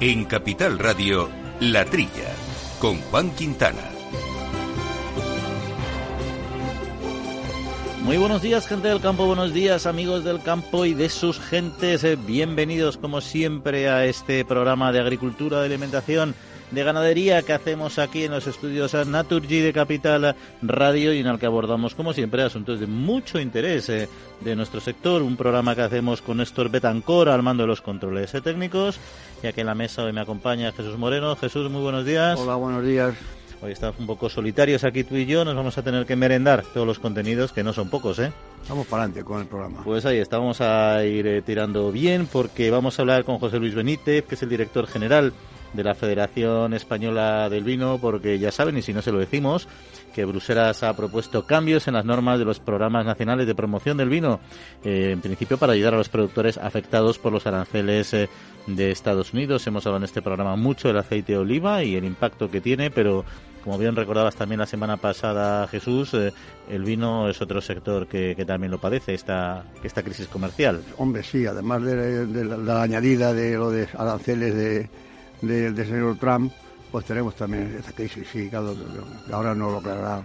En Capital Radio, La Trilla, con Juan Quintana. Muy buenos días, gente del campo, buenos días, amigos del campo y de sus gentes. Eh, Bienvenidos, como siempre, a este programa de agricultura, de alimentación, de ganadería que hacemos aquí en los estudios Naturgy de Capital Radio y en el que abordamos, como siempre, asuntos de mucho interés eh, de nuestro sector. Un programa que hacemos con Néstor Betancor al mando de los controles técnicos. Y aquí en la mesa hoy me acompaña Jesús Moreno. Jesús, muy buenos días. Hola, buenos días. Hoy estamos un poco solitarios aquí tú y yo, nos vamos a tener que merendar todos los contenidos, que no son pocos, ¿eh? Vamos para adelante con el programa. Pues ahí estamos a ir eh, tirando bien porque vamos a hablar con José Luis Benítez, que es el director general de la Federación Española del Vino, porque ya saben, y si no se lo decimos, que Bruselas ha propuesto cambios en las normas de los programas nacionales de promoción del vino, eh, en principio para ayudar a los productores afectados por los aranceles eh, de Estados Unidos. Hemos hablado en este programa mucho del aceite de oliva y el impacto que tiene, pero como bien recordabas también la semana pasada, Jesús, eh, el vino es otro sector que, también lo padece, esta, esta crisis comercial. Hombre, sí, además de, de la, la, añadida de lo de aranceles de, de, de señor Trump, pues tenemos también esta crisis, sí, claro, ahora no lo aclarará.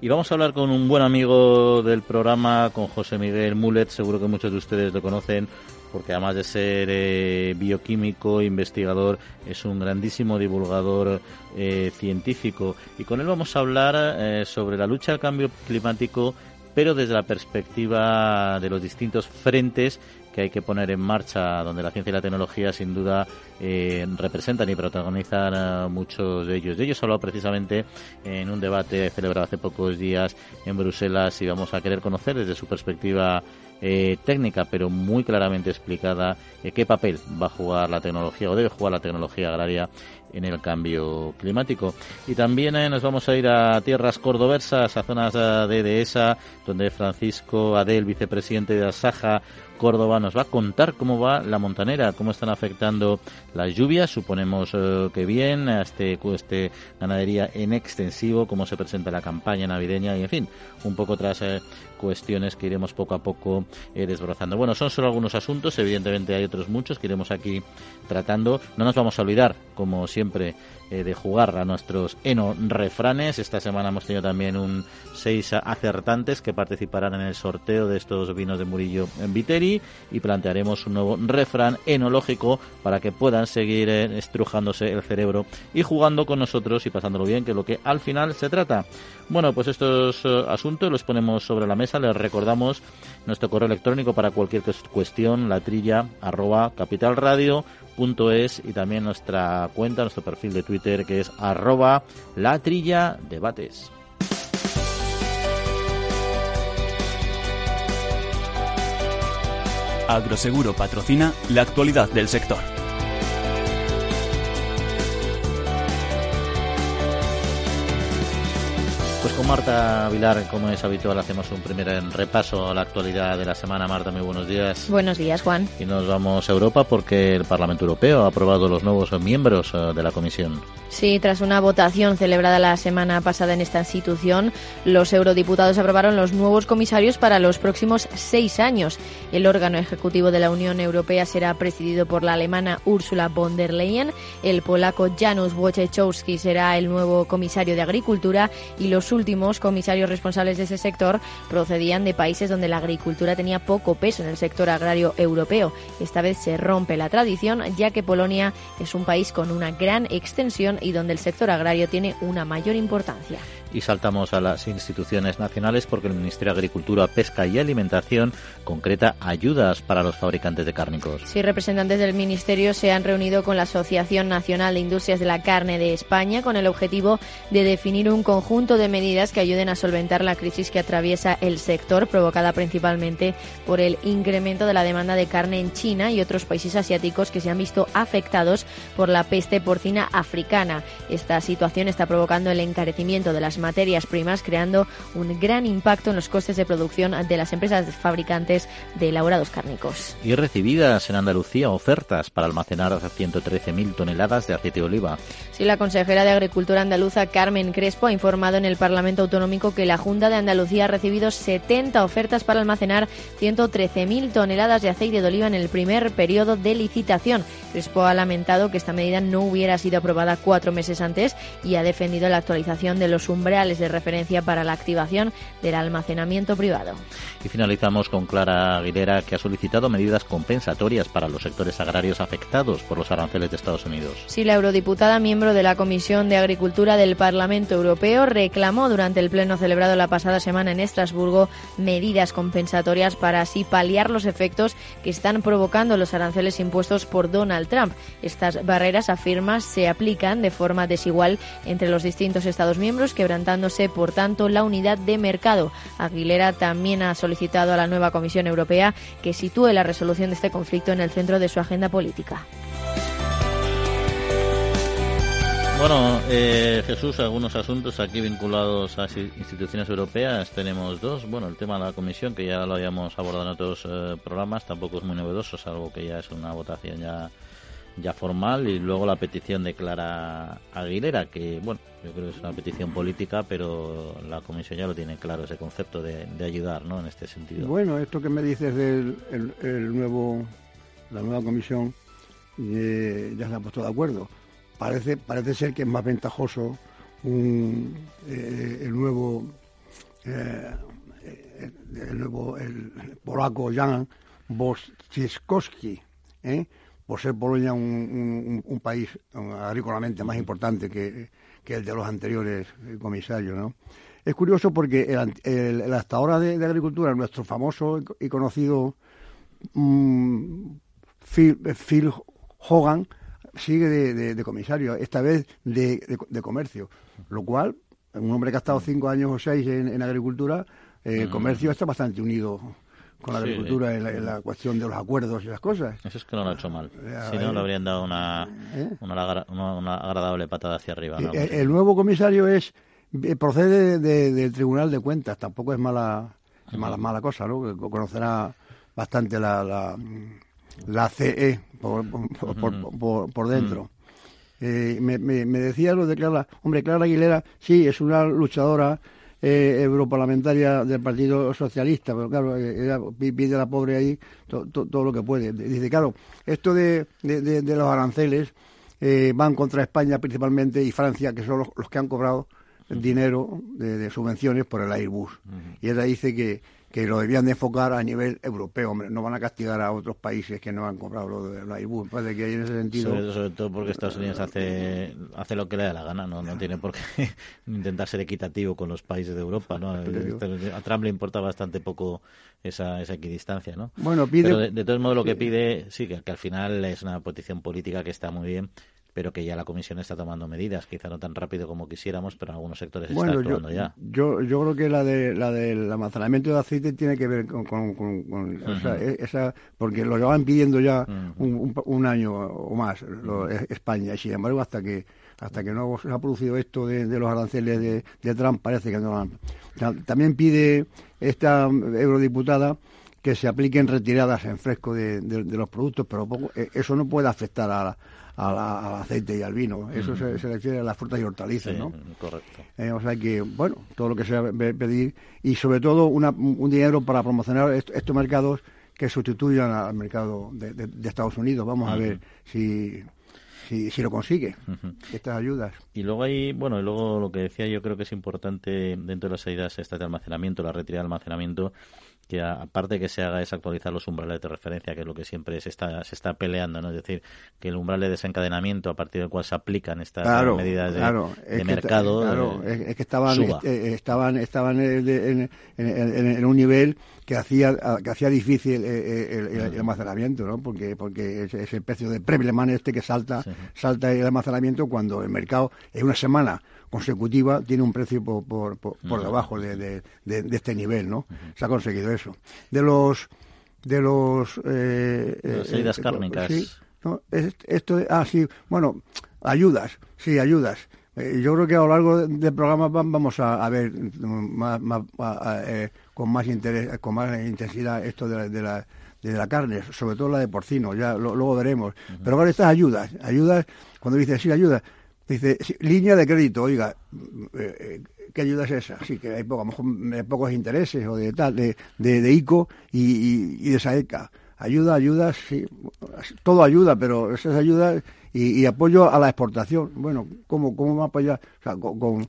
Y vamos a hablar con un buen amigo del programa, con José Miguel Mulet, seguro que muchos de ustedes lo conocen, porque además de ser eh, bioquímico, investigador, es un grandísimo divulgador eh, científico. Y con él vamos a hablar eh, sobre la lucha al cambio climático, pero desde la perspectiva de los distintos frentes que hay que poner en marcha, donde la ciencia y la tecnología sin duda eh, representan y protagonizan a muchos de ellos. De ellos he hablado precisamente en un debate celebrado hace pocos días en Bruselas y vamos a querer conocer desde su perspectiva eh, técnica, pero muy claramente explicada, eh, qué papel va a jugar la tecnología o debe jugar la tecnología agraria en el cambio climático. Y también eh, nos vamos a ir a tierras cordoversas, a zonas de Dehesa, donde Francisco Adel, vicepresidente de Asaja Córdoba, nos va a contar cómo va la montanera, cómo están afectando las lluvias, suponemos eh, que bien, a este, este ganadería en extensivo, cómo se presenta la campaña navideña y, en fin, un poco otras eh, cuestiones que iremos poco a poco eh, desbrozando. Bueno, son solo algunos asuntos, evidentemente hay otros muchos que iremos aquí tratando. No nos vamos a olvidar, como siempre, eh, de jugar a nuestros eno refranes. Esta semana hemos tenido también un seis acertantes que participarán en el sorteo de estos vinos de Murillo en Viteri y plantearemos un nuevo refrán enológico para que puedan seguir eh, estrujándose el cerebro y jugando con nosotros y pasándolo bien, que es lo que al final se trata. Bueno, pues estos uh, asuntos los ponemos sobre la mesa. Les recordamos nuestro correo electrónico para cualquier cuestión, la trilla arroba capitalradio.es y también nuestra cuenta, nuestro perfil de Twitter que es arroba la trilla debates. Agroseguro patrocina la actualidad del sector. Con Marta Vilar, como es habitual, hacemos un primer repaso a la actualidad de la semana. Marta, muy buenos días. Buenos días, Juan. Y nos vamos a Europa porque el Parlamento Europeo ha aprobado los nuevos miembros de la Comisión. Sí, tras una votación celebrada la semana pasada en esta institución, los eurodiputados aprobaron los nuevos comisarios para los próximos seis años. El órgano ejecutivo de la Unión Europea será presidido por la alemana Ursula von der Leyen, el polaco Janusz Wojciechowski será el nuevo comisario de Agricultura y los últimos comisarios responsables de ese sector procedían de países donde la agricultura tenía poco peso en el sector agrario europeo. Esta vez se rompe la tradición, ya que Polonia es un país con una gran extensión y donde el sector agrario tiene una mayor importancia. Y saltamos a las instituciones nacionales porque el Ministerio de Agricultura, Pesca y Alimentación concreta ayudas para los fabricantes de cárnicos. Sí, representantes del Ministerio se han reunido con la Asociación Nacional de Industrias de la Carne de España con el objetivo de definir un conjunto de medidas que ayuden a solventar la crisis que atraviesa el sector, provocada principalmente por el incremento de la demanda de carne en China y otros países asiáticos que se han visto afectados por la peste porcina africana. Esta situación está provocando el encarecimiento de las materias primas, creando un gran impacto en los costes de producción de las empresas fabricantes de elaborados cárnicos. Y recibidas en Andalucía ofertas para almacenar 113.000 toneladas de aceite de oliva. Sí, la consejera de Agricultura andaluza, Carmen Crespo, ha informado en el Parlamento Parlamento Autonómico que la Junta de Andalucía ha recibido 70 ofertas para almacenar 113.000 toneladas de aceite de oliva en el primer periodo de licitación. Crespo ha lamentado que esta medida no hubiera sido aprobada cuatro meses antes y ha defendido la actualización de los umbrales de referencia para la activación del almacenamiento privado. Y finalizamos con Clara Aguilera, que ha solicitado medidas compensatorias para los sectores agrarios afectados por los aranceles de Estados Unidos. Sí, la eurodiputada, miembro de la Comisión de Agricultura del Parlamento Europeo, reclamó durante el pleno celebrado la pasada semana en Estrasburgo medidas compensatorias para así paliar los efectos que están provocando los aranceles impuestos por Donald Trump. Estas barreras, afirma, se aplican de forma desigual entre los distintos Estados miembros, quebrantándose, por tanto, la unidad de mercado. Aguilera también ha solicitado a la nueva Comisión Europea que sitúe la resolución de este conflicto en el centro de su agenda política. Bueno, eh, Jesús, algunos asuntos aquí vinculados a instituciones europeas. Tenemos dos. Bueno, el tema de la comisión, que ya lo habíamos abordado en otros eh, programas, tampoco es muy novedoso, salvo que ya es una votación ya, ya formal. Y luego la petición de Clara Aguilera, que, bueno, yo creo que es una petición política, pero la comisión ya lo tiene claro, ese concepto de, ayudar, ¿no?, en este sentido. Bueno, esto que me dices del el, nuevo, la nueva comisión, eh, ya se ha puesto de acuerdo parece, parece ser que es más ventajoso un, eh, el nuevo eh, el, nuevo el polaco Jan Bościskowski, ¿eh? Por ser Polonia un, un, país agrícolamente más importante que, que, el de los anteriores comisarios. ¿no? Es curioso porque el, hasta ahora de, agricultura, nuestro famoso y conocido mm, Phil, Phil Hogan, sigue de, comisario, esta vez de, comercio, lo cual, un hombre que ha estado cinco años o seis en, agricultura, eh, el comercio está bastante unido con la agricultura en, la, cuestión de los acuerdos y las cosas. Eso es que no lo ha hecho mal. Eh, si no, le habrían dado una, ¿Eh? una, agradable patada hacia arriba. El, nuevo comisario es procede del Tribunal de Cuentas, tampoco es mala, mala, mala cosa, ¿no? Conocerá bastante la, la CE por, por, por, dentro. Eh, me, me, decía lo de Clara, hombre, Clara Aguilera, sí, es una luchadora eh, europarlamentaria del Partido Socialista, pero claro, ella pide a la pobre ahí todo lo que puede. Dice, claro, esto de, de, los aranceles eh, van contra España principalmente y Francia, que son los, que han cobrado dinero de, subvenciones por el Airbus. Y ella dice que, que lo debían de enfocar a nivel europeo, hombre, no van a castigar a otros países que no han comprado lo de la IBU, parece que hay en ese sentido... Sobre, todo porque Estados Unidos hace, hace lo que le da la gana, no, no tiene por qué intentar ser equitativo con los países de Europa, ¿no? A Trump le importa bastante poco esa, esa equidistancia, ¿no? Bueno, pide... Pero de, de todos modos lo que pide, sí, que, que al final es una posición política que está muy bien, pero que ya la Comisión está tomando medidas, quizá no tan rápido como quisiéramos, pero en algunos sectores está actuando ya. Yo, yo creo que la de la del almacenamiento de aceite tiene que ver con, con, e, esa, porque lo llevan pidiendo ya un, año o más e, España, y sin embargo hasta que hasta que no se ha producido esto de, los aranceles de, Trump parece que no han. También pide esta eurodiputada que se apliquen retiradas en fresco de, los productos, pero e, eso no puede afectar a, al, aceite y al vino. Eso se, refiere a las frutas y hortalizas, ¿no? Correcto. Eh, o sea que, bueno, todo lo que sea pedir y sobre todo un dinero para promocionar estos mercados que sustituyan al mercado de, Estados Unidos. Vamos a ver si si, si lo consigue, estas ayudas. Y luego hay, bueno, y luego lo que decía yo creo que es importante dentro de las ayudas estas de almacenamiento, la retirada de almacenamiento, que aparte que se haga es actualizar los umbrales de referencia, que es lo que siempre se está, se está peleando, ¿no? Es decir, que el umbral de desencadenamiento a partir del cual se aplican estas medidas de, mercado claro, eh, es, que estaban, eh, estaban, estaban en, en, un nivel que hacía que hacía difícil el, almacenamiento, ¿no? Porque porque ese, precio de Prebleman este que salta salta el almacenamiento cuando el mercado en una semana consecutiva tiene un precio por, por, por, debajo de, de, de, este nivel, ¿no? Se ha conseguido eso. De los de los eh, las eh, cárnicas. Sí, esto, ah, sí, bueno, ayudas, sí, ayudas. Eh, yo creo que a lo largo del programa vamos a, ver más, más eh, con más interés, con más intensidad esto de la, de la, de la carne, sobre todo la de porcino, ya luego veremos. Pero ahora estas ayudas, ayudas, cuando dice sí, ayudas, Dice, línea de crédito, oiga, eh, eh, ¿qué ayuda es esa? Sí, que hay, poco, a lo mejor pocos intereses o de tal, de, de, ICO y, y, de SAECA. Ayuda, ayuda, sí, todo ayuda, pero esas ayudas y, apoyo a la exportación. Bueno, ¿cómo, cómo va a apoyar? Con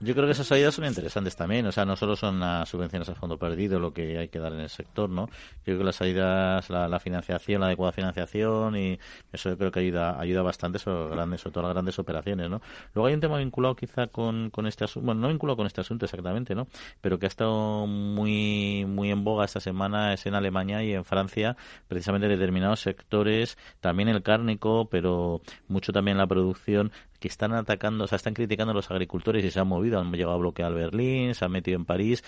yo creo que esas ayudas son interesantes también, o sea, no solo son las subvenciones a fondo perdido lo que hay que dar en el sector, ¿no? Yo creo que las ayudas, la, financiación, la adecuada financiación y eso yo creo que ayuda ayuda bastante sobre, grandes, sobre todo las grandes operaciones, ¿no? Luego hay un tema vinculado quizá con, con este asunto, bueno, no vinculado con este asunto exactamente, ¿no? Pero que ha estado muy muy en boga esta semana es en Alemania y en Francia, precisamente determinados sectores, también el cárnico, pero mucho también la producción que están atacando, o sea, están criticando a los agricultores y se han movido, han llegado a bloquear Berlín, se han metido en París,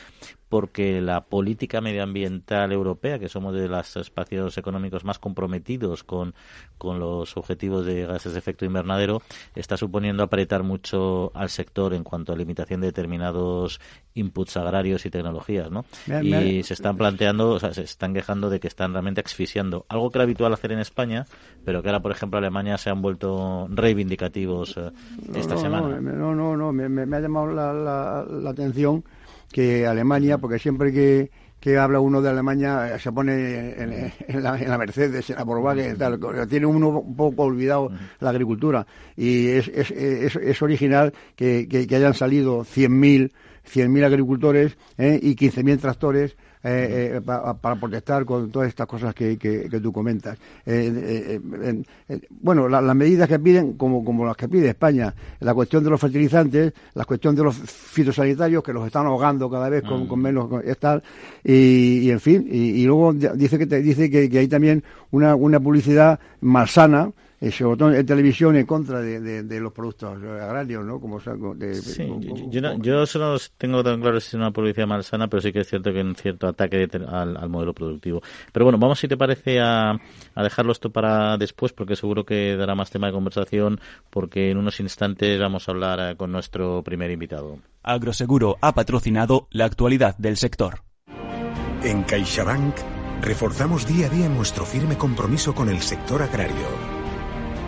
porque la política medioambiental europea, que somos de los espacios económicos más comprometidos con, con los objetivos de gases de efecto invernadero, está suponiendo apretar mucho al sector en cuanto a limitación de determinados inputs agrarios y tecnologías, ¿no? y se están planteando, o sea, se están quejando de que están realmente asfixiando, algo que era habitual hacer en España, pero que ahora, por ejemplo, Alemania se han vuelto reivindicativos eh, esta semana. No, no, no, me, ha llamado la, la atención que Alemania, porque siempre que, que habla uno de Alemania eh, se pone en, la, en la, Mercedes, en la Volkswagen, tal. tiene uno un poco olvidado la agricultura. Y es, es, es, original que, que, hayan salido 100.000 100.000 agricultores ¿eh? y 15.000 tractores eh, eh para protestar con todas estas cosas que, que, tú comentas. Eh, eh, bueno, las medidas que piden, como, como las que pide España, la cuestión de los fertilizantes, la cuestión de los fitosanitarios, que los están ahogando cada vez con, con mm. menos tal, y, y, en fin, y, luego dice que te, dice que, que hay también una, una publicidad malsana, sobre todo en televisión en contra de, los productos agrarios, ¿no? Como, sí, yo, no, yo solo tengo tan claro si es una publicidad malsana, pero sí que es cierto que hay un cierto ataque al, modelo productivo. Pero bueno, vamos si te parece a, a dejarlo esto para después, porque seguro que dará más tema de conversación, porque en unos instantes vamos a hablar eh, con nuestro primer invitado. Agroseguro ha patrocinado la actualidad del sector. En CaixaBank reforzamos día a día nuestro firme compromiso con el sector agrario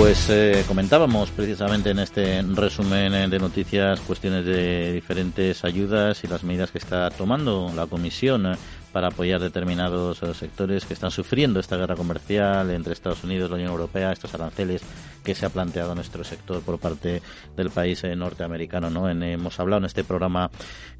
Pues eh, comentábamos precisamente en este resumen eh, de noticias cuestiones de diferentes ayudas y las medidas que está tomando la Comisión eh, para apoyar determinados sectores que están sufriendo esta guerra comercial entre Estados Unidos la Unión Europea, estos aranceles que se ha planteado nuestro sector por parte del país eh, norteamericano. ¿no? hemos hablado en este programa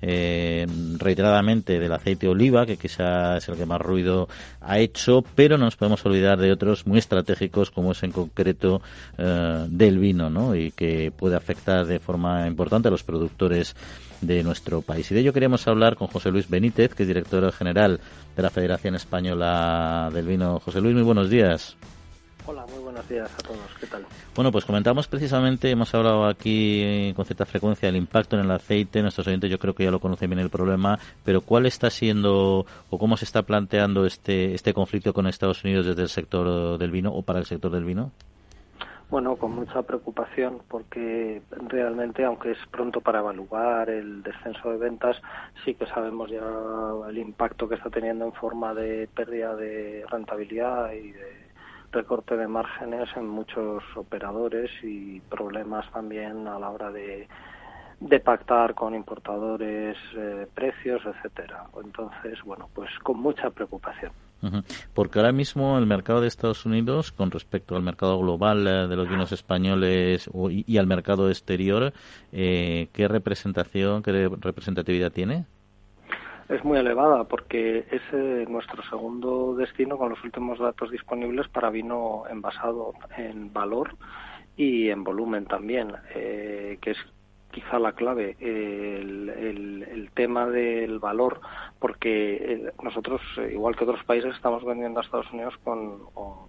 eh, reiteradamente del aceite de oliva, que quizás es el que más ruido ha hecho, pero no nos podemos olvidar de otros muy estratégicos, como es en concreto eh, del vino, ¿no? y que puede afectar de forma importante a los productores de nuestro país. Y de ello queríamos hablar con José Luis Benítez, que es director general de la Federación Española del Vino. José Luis, muy buenos días. Hola, buenos días a todos. ¿Qué tal? Bueno, pues comentamos precisamente, hemos hablado aquí con cierta frecuencia del impacto en el aceite. Nuestros oyentes yo creo que ya lo conocen bien el problema, pero ¿cuál está siendo o cómo se está planteando este, este conflicto con Estados Unidos desde el sector del vino o para el sector del vino? Bueno, con mucha preocupación porque realmente, aunque es pronto para evaluar el descenso de ventas, sí que sabemos ya el impacto que está teniendo en forma de pérdida de rentabilidad y de recorte de márgenes en muchos operadores y problemas también a la hora de, de pactar con importadores eh, precios, etcétera. Entonces, bueno, pues con mucha preocupación. Porque ahora mismo el mercado de Estados Unidos, con respecto al mercado global eh, de los vinos españoles y, al mercado exterior, eh, ¿qué representación, qué representatividad tiene? Es muy elevada porque es eh, nuestro segundo destino con los últimos datos disponibles para vino envasado en valor y en volumen también, eh, que es quizá la clave, el, el, tema del valor, porque eh, nosotros, igual que otros países, estamos vendiendo a Estados Unidos con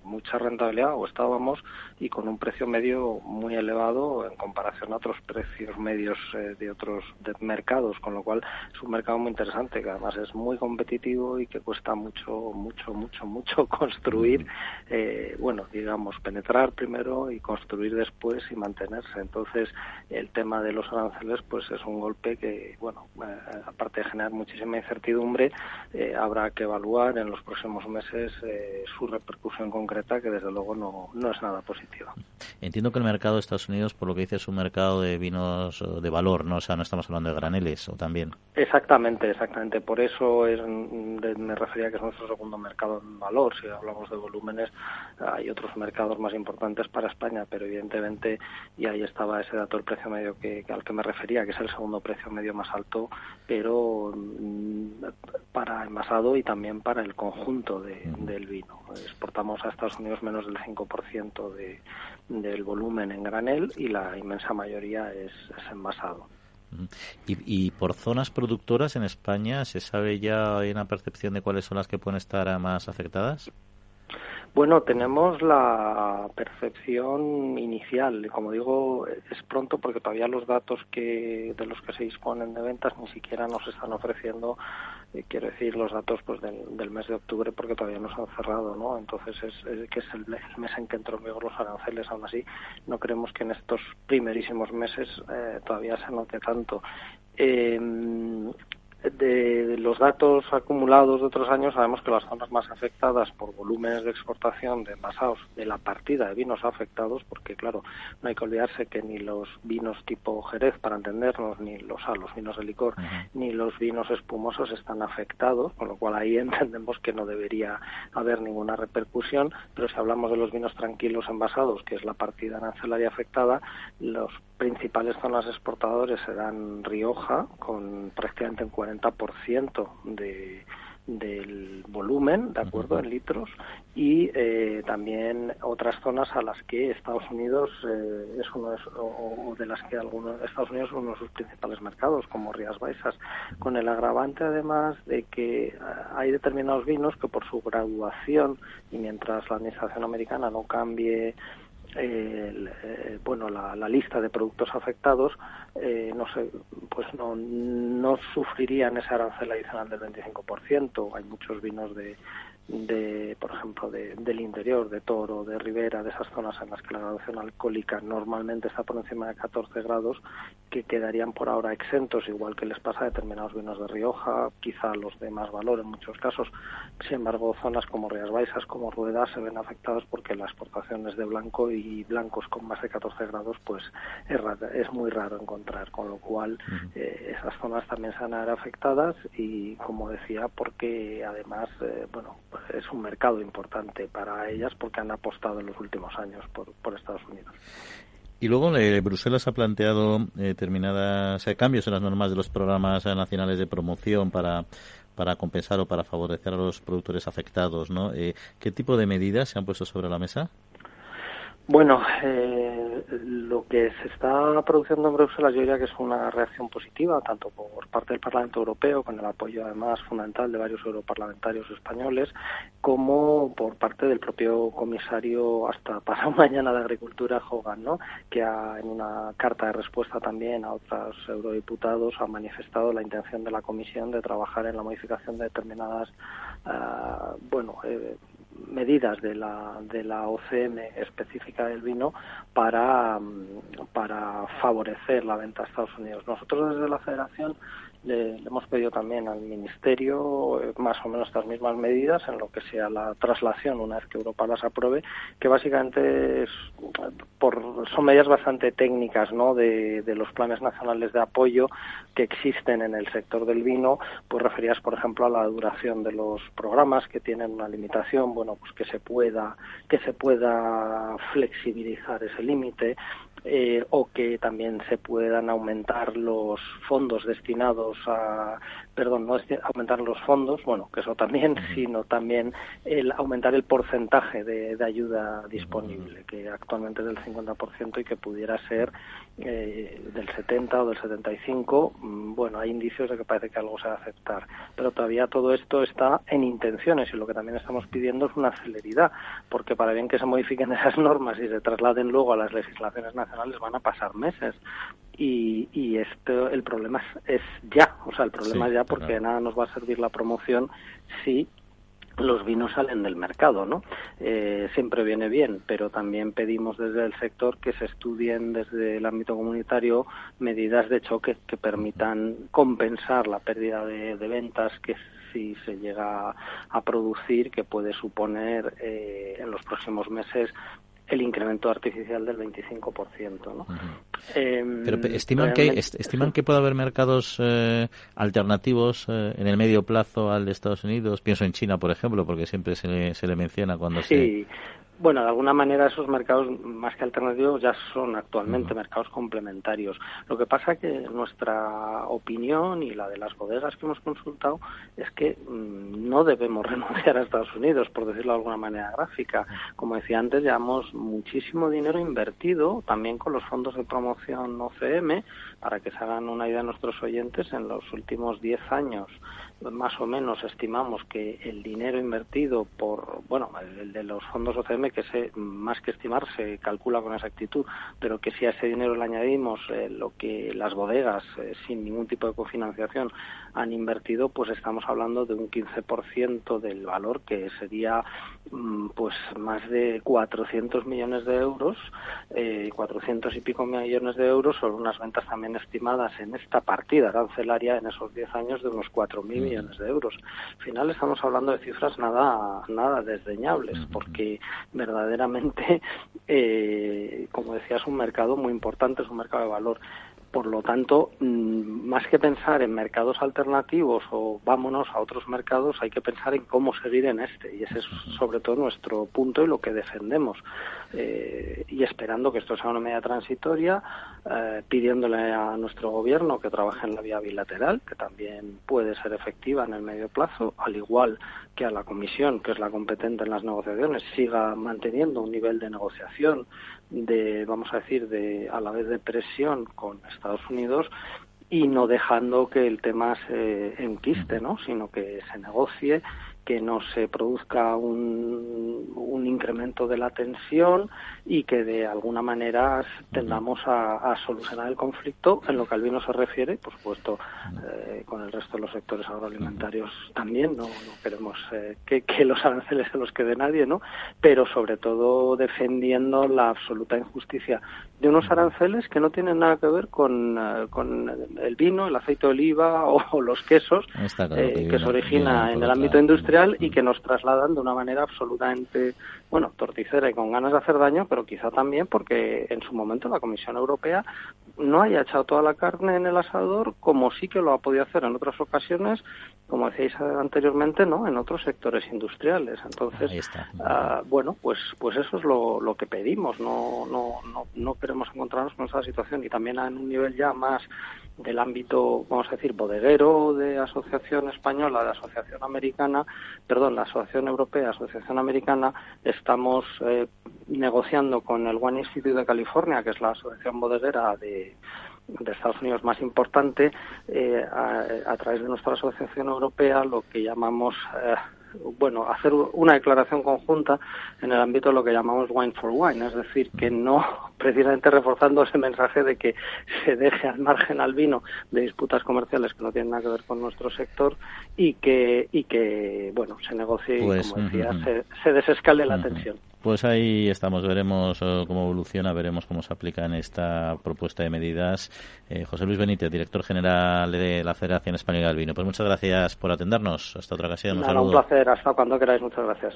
mucha rentabilidad o estábamos y con un precio medio muy elevado en comparación a otros precios medios eh, de otros mercados, con lo cual es un mercado muy interesante que además es muy competitivo y que cuesta mucho, mucho, mucho, mucho construir, eh, bueno, digamos, penetrar primero y construir después y mantenerse. Entonces, el tema de los aranceles, pues es un golpe que, bueno, eh, aparte de generar muchísima incertidumbre, habrá que evaluar en los próximos meses su repercusión concreta, que desde luego no, no es nada positiva. Entiendo que el mercado de Estados Unidos, por lo que dice, es un mercado de vinos de valor, ¿no? O sea, no estamos hablando de graneles, ¿o también? Exactamente, exactamente. Por eso es, me refería que es nuestro segundo mercado en valor. Si hablamos de volúmenes, hay otros mercados más importantes para España, pero evidentemente, y ahí estaba ese dato, el precio medio que, al que me refería, que es el segundo precio medio más alto, pero mm, para envasado y también para el conjunto del vino. Exportamos a Estados Unidos menos del 5% de, del volumen en granel y la inmensa mayoría es, envasado. ¿Y, ¿Y, por zonas productoras en España se sabe ya, hay una percepción de cuáles son las que pueden estar más afectadas? Bueno, tenemos la percepción inicial. Como digo, es pronto porque todavía los datos que de los que se disponen de ventas ni siquiera nos están ofreciendo, eh, quiero decir, los datos pues del, mes de octubre porque todavía no se han cerrado, ¿no? Entonces es, que es el, mes en que entró en vigor los aranceles. Aún así, no creemos que en estos primerísimos meses eh, todavía se note tanto. Eh, de los datos acumulados de otros años sabemos que las zonas más afectadas por volúmenes de exportación de envasados de la partida de vinos afectados, porque claro, no hay que olvidarse que ni los vinos tipo Jerez, para entendernos, ni los, ah, los vinos de licor, ni los vinos espumosos están afectados, con lo cual ahí entendemos que no debería haber ninguna repercusión, pero si hablamos de los vinos tranquilos envasados, que es la partida arancelaria afectada, los principales zonas exportadores serán Rioja, con prácticamente un 40% de, del volumen, ¿de acuerdo?, en litros, y eh, también otras zonas a las que Estados Unidos eh, es uno de, o, de las que algunos Estados Unidos es uno de sus principales mercados, como Rías Baixas, con el agravante además de que eh, hay determinados vinos que por su graduación y mientras la administración americana no cambie eh, bueno la, lista de productos afectados eh, no sé pues no, no sufrirían ese arancel adicional del 25% hay muchos vinos de de, por ejemplo, de, del interior, de Toro, de Ribera, de esas zonas en las que la graduación alcohólica normalmente está por encima de 14 grados, que quedarían por ahora exentos, igual que les pasa a determinados vinos de Rioja, quizá los de más valor en muchos casos. Sin embargo, zonas como Rías Baixas, como Ruedas, se ven afectadas porque la exportación es de blanco y blancos con más de 14 grados, pues es, es muy raro encontrar, con lo cual eh, esas zonas también se van a ver afectadas y, como decía, porque además, eh, bueno, es un mercado importante para ellas porque han apostado en los últimos años por, por Estados Unidos. Y luego eh, Bruselas ha planteado eh, determinados eh, cambios en las normas de los programas nacionales de promoción para, para compensar o para favorecer a los productores afectados. ¿no? ¿Qué tipo de medidas se han puesto sobre la mesa? Bueno, eh, lo que se está produciendo en Bruselas yo diría que es una reacción positiva, tanto por parte del Parlamento Europeo, con el apoyo además fundamental de varios europarlamentarios españoles, como por parte del propio comisario hasta para mañana de Agricultura, Hogan, ¿no? que ha, en una carta de respuesta también a otros eurodiputados ha manifestado la intención de la Comisión de trabajar en la modificación de determinadas, uh, bueno, eh, medidas de la, de la OCM específica del vino para, para favorecer la venta a Estados Unidos. Nosotros desde la Federación le, hemos pedido también al Ministerio eh, más o menos estas mismas medidas en lo que sea la traslación una vez que Europa las apruebe, que básicamente es, por, son medidas bastante técnicas ¿no? de, de, los planes nacionales de apoyo que existen en el sector del vino, pues referidas por ejemplo a la duración de los programas que tienen una limitación, bueno pues que se pueda que se pueda flexibilizar ese límite, eh, o que también se puedan aumentar los fondos destinados a perdón, no es aumentar los fondos, bueno, que eso también, sino también el aumentar el porcentaje de, ayuda disponible, que actualmente es del 50% y que pudiera ser eh, del 70 o del 75. Mm, bueno, hay indicios de que parece que algo se va a aceptar, pero todavía todo esto está en intenciones y lo que también estamos pidiendo es una celeridad, porque para bien que se modifiquen esas normas y se trasladen luego a las legislaciones nacionales van a pasar meses y, y esto el problema es, ya, o sea, el problema es ya porque nada nos va a servir la promoción si los vinos salen del mercado, ¿no? Eh, siempre viene bien, pero también pedimos desde el sector que se estudien desde el ámbito comunitario medidas de choque que permitan compensar la pérdida de, ventas que si se llega a producir, que puede suponer eh, en los próximos meses el incremento artificial del 25%. ¿no? Em, Pero estiman que, estiman que puede haber mercados eh, alternativos eh, en el medio plazo al de Estados Unidos. Pienso en China, por ejemplo, porque siempre se le, se le menciona cuando sí. se bueno, de alguna manera esos mercados, más que alternativos, ya son actualmente mercados complementarios. Lo que pasa que nuestra opinión y la de las bodegas que hemos consultado es que mm, no debemos renunciar a Estados Unidos, por decirlo de alguna manera gráfica. Como decía antes, llevamos muchísimo dinero invertido, también con los fondos de promoción OCM, para que se hagan una idea nuestros oyentes, en los últimos 10 años más o menos estimamos que el dinero invertido por, bueno, el de los fondos OCM, que se, más que estimar se calcula con exactitud, pero que si a ese dinero le añadimos eh, lo que las bodegas, eh, sin ningún tipo de cofinanciación, han invertido, pues estamos hablando de un 15% del valor, que sería mm, pues más de 400 millones de euros, eh, 400 y pico millones de euros, sobre unas ventas también estimadas en esta partida arancelaria en esos 10 años de unos 4.000 millones de euros. Al final estamos hablando de cifras nada, nada desdeñables, porque verdaderamente, eh, como decía, es un mercado muy importante, es un mercado de valor. Por lo tanto, mm, más que pensar en mercados alternativos o vámonos a otros mercados, hay que pensar en cómo seguir en este. Y ese es sobre todo nuestro punto y lo que defendemos. Eh, y esperando que esto sea una medida transitoria, eh, pidiéndole a nuestro gobierno que trabaje en la vía bilateral, que también puede ser efectiva en el medio plazo, al igual que a la Comisión, que es la competente en las negociaciones, siga manteniendo un nivel de negociación de, vamos a decir, de a la vez de presión con Estados Unidos y no dejando que el tema se enquiste, ¿no? sino que se negocie que no se produzca un, un, incremento de la tensión y que de alguna manera tendamos a, solucionar el conflicto en lo que al vino se refiere, por supuesto, eh, con el resto de los sectores agroalimentarios también, no, queremos eh, que, que, los aranceles se los quede nadie, ¿no? Pero sobre todo defendiendo la absoluta injusticia de unos aranceles que no tienen nada que ver con, eh, con el vino, el aceite de oliva o, los quesos que, se origina en el ámbito industrial y que nos trasladan de una manera absolutamente, bueno, torticera y con ganas de hacer daño, pero quizá también porque en su momento la Comisión Europea no haya echado toda la carne en el asador como sí que lo ha podido hacer en otras ocasiones, como decíais anteriormente, ¿no? En otros sectores industriales. Entonces, ah, bueno, pues pues eso es lo, lo que pedimos. No, no, no, no queremos encontrarnos con esa situación y también en un nivel ya más del ámbito, vamos a decir, bodeguero de Asociación Española, de Asociación Americana, perdón, la Asociación Europea, Asociación Americana, estamos eh, negociando con el One Institute de California, que es la asociación bodeguera de, Estados Unidos más importante, eh, a, través de nuestra Asociación Europea, lo que llamamos eh, bueno, hacer una declaración conjunta en el ámbito de lo que llamamos wine for wine, es decir, que no precisamente reforzando ese mensaje de que se deje al margen al vino de disputas comerciales que no tienen nada que ver con nuestro sector y que y que bueno se negocie y pues, como decía se, desescale la tensión. Pues ahí estamos, veremos eh, cómo evoluciona, veremos cómo se aplica en esta propuesta de medidas. Eh, José Luis Benítez, director general de la Federación Española del Vino. Pues muchas gracias por atendernos. Hasta otra ocasión. Un, un placer, hasta cuando queráis. Muchas gracias.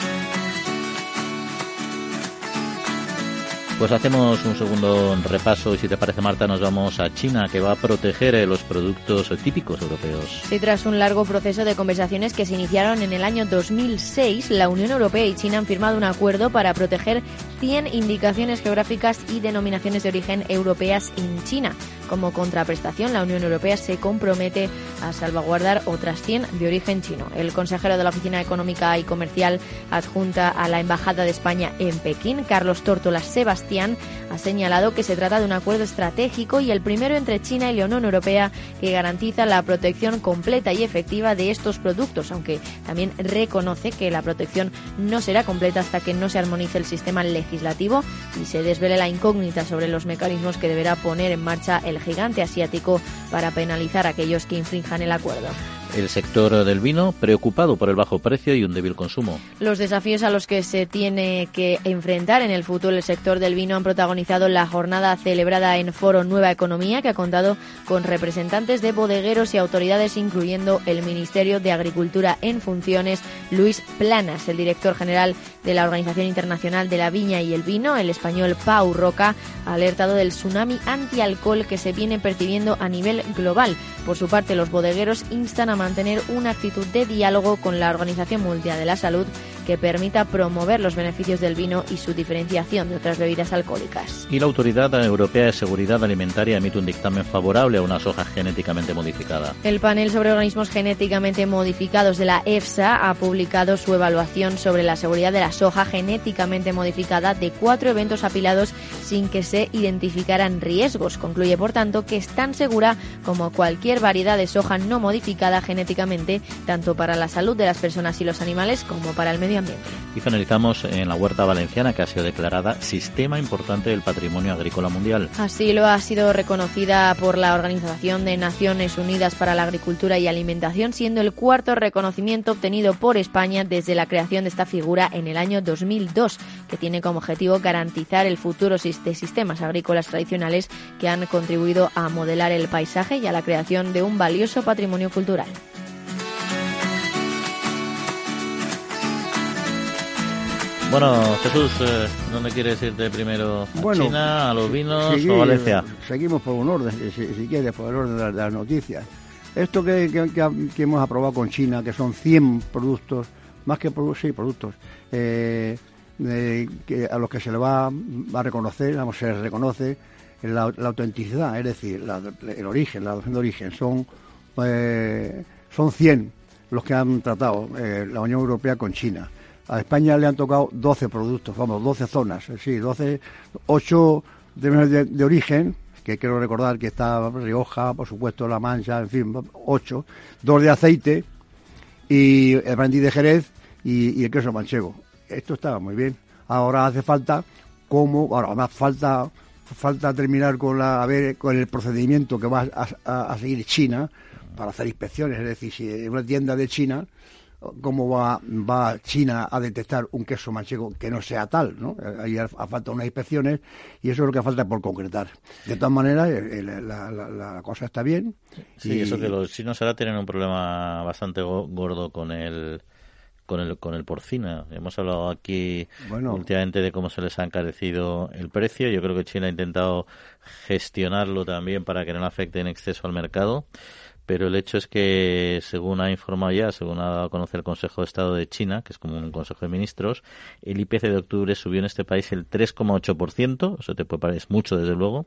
Pues hacemos un segundo repaso y si te parece Marta nos vamos a China que va a proteger eh, los productos típicos europeos. Tras un largo proceso de conversaciones que se iniciaron en el año 2006, la Unión Europea y China han firmado un acuerdo para proteger 100 indicaciones geográficas y denominaciones de origen europeas en China. Como contraprestación, la Unión Europea se compromete a salvaguardar otras 100 de origen chino. El consejero de la Oficina Económica y Comercial adjunta a la Embajada de España en Pekín, Carlos Tórtola Sebastián, ha señalado que se trata de un acuerdo estratégico y el primero entre China y la Unión Europea que garantiza la protección completa y efectiva de estos productos, aunque también reconoce que la protección no será completa hasta que no se armonice el sistema legislativo y se desvele la incógnita sobre los mecanismos que deberá poner en marcha el gigante asiático para penalizar a aquellos que infrinjan el acuerdo el sector del vino preocupado por el bajo precio y un débil consumo. Los desafíos a los que se tiene que enfrentar en el futuro el sector del vino han protagonizado la jornada celebrada en Foro Nueva Economía que ha contado con representantes de bodegueros y autoridades incluyendo el Ministerio de Agricultura en funciones, Luis Planas, el director general de la Organización Internacional de la Viña y el Vino, el español Pau Roca, ha alertado del tsunami antialcohol que se viene percibiendo a nivel global. Por su parte, los bodegueros instan a mantener una actitud de diálogo con la Organización Mundial de la Salud que permita promover los beneficios del vino y su diferenciación de otras bebidas alcohólicas. Y la Autoridad Europea de Seguridad Alimentaria emite un dictamen favorable a una soja genéticamente modificada. El panel sobre organismos genéticamente modificados de la EFSA ha publicado su evaluación sobre la seguridad de la soja genéticamente modificada de cuatro eventos apilados sin que se identificaran riesgos. Concluye, por tanto, que es tan segura como cualquier variedad de soja no modificada genéticamente, tanto para la salud de las personas y los animales como para el medio ambiente. Y finalizamos en la huerta valenciana, que ha sido declarada Sistema Importante del Patrimonio Agrícola Mundial. Así lo ha sido reconocida por la Organización de Naciones Unidas para la Agricultura y Alimentación, siendo el cuarto reconocimiento obtenido por España desde la creación de esta figura en el año 2002, que tiene como objetivo garantizar el futuro de sistemas agrícolas tradicionales que han contribuido a modelar el paisaje y a la creación de un valioso patrimonio cultural. Bueno, Jesús, eh, ¿dónde quieres irte primero? ¿A China, a los vinos o a Valencia? Seguimos por un orden, si, quieres, por el orden de, las noticias. Esto que, hemos aprobado con China, que son 100 productos, más que productos, sí, productos, eh, que a los que se le va, a reconocer, vamos, se reconoce la, autenticidad, es decir, el origen, la adopción de origen. Son, eh, son 100 los que han tratado la Unión Europea con China a España le han tocado 12 productos, vamos, 12 zonas, sí, 12, 8 de, origen, que quiero recordar que está Rioja, por supuesto, La Mancha, en fin, 8, dos de aceite y el brandy de Jerez y, el queso manchego. Esto estaba muy bien. Ahora hace falta cómo, ahora además falta falta terminar con la a ver con el procedimiento que va a, a seguir China para hacer inspecciones, es decir, si en una tienda de China cómo va, va China a detectar un queso manchego que no sea tal, ¿no? Ahí falta unas inspecciones y eso es lo que falta por concretar. De todas maneras, la, cosa está bien. Sí, eso que los chinos ahora tienen un problema bastante gordo con el con el con el porcino. Hemos hablado aquí últimamente de cómo se les ha encarecido el precio. Yo creo que China ha intentado gestionarlo también para que no afecte en exceso al mercado pero el hecho es que, según ha informado ya, según ha dado a conocer el Consejo de Estado de China, que es como un Consejo de Ministros, el IPC de octubre subió en este país el 3,8%, eso te puede parecer mucho, desde luego,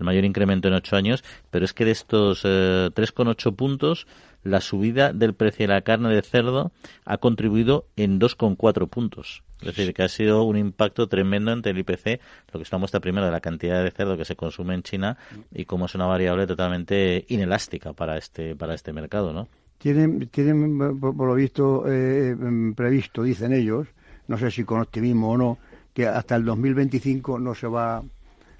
el mayor incremento en ocho años, pero es que de estos eh, 3,8 puntos, la subida del precio de la carne de cerdo ha contribuido en 2,4 puntos. Es decir, que ha sido un impacto tremendo entre el IPC, lo que es una muestra primero de la cantidad de cerdo que se consume en China y cómo es una variable totalmente inelástica para este para este mercado, ¿no? Tienen, tienen por, lo visto, eh, previsto, dicen ellos, no sé si con optimismo o no, que hasta el 2025 no se va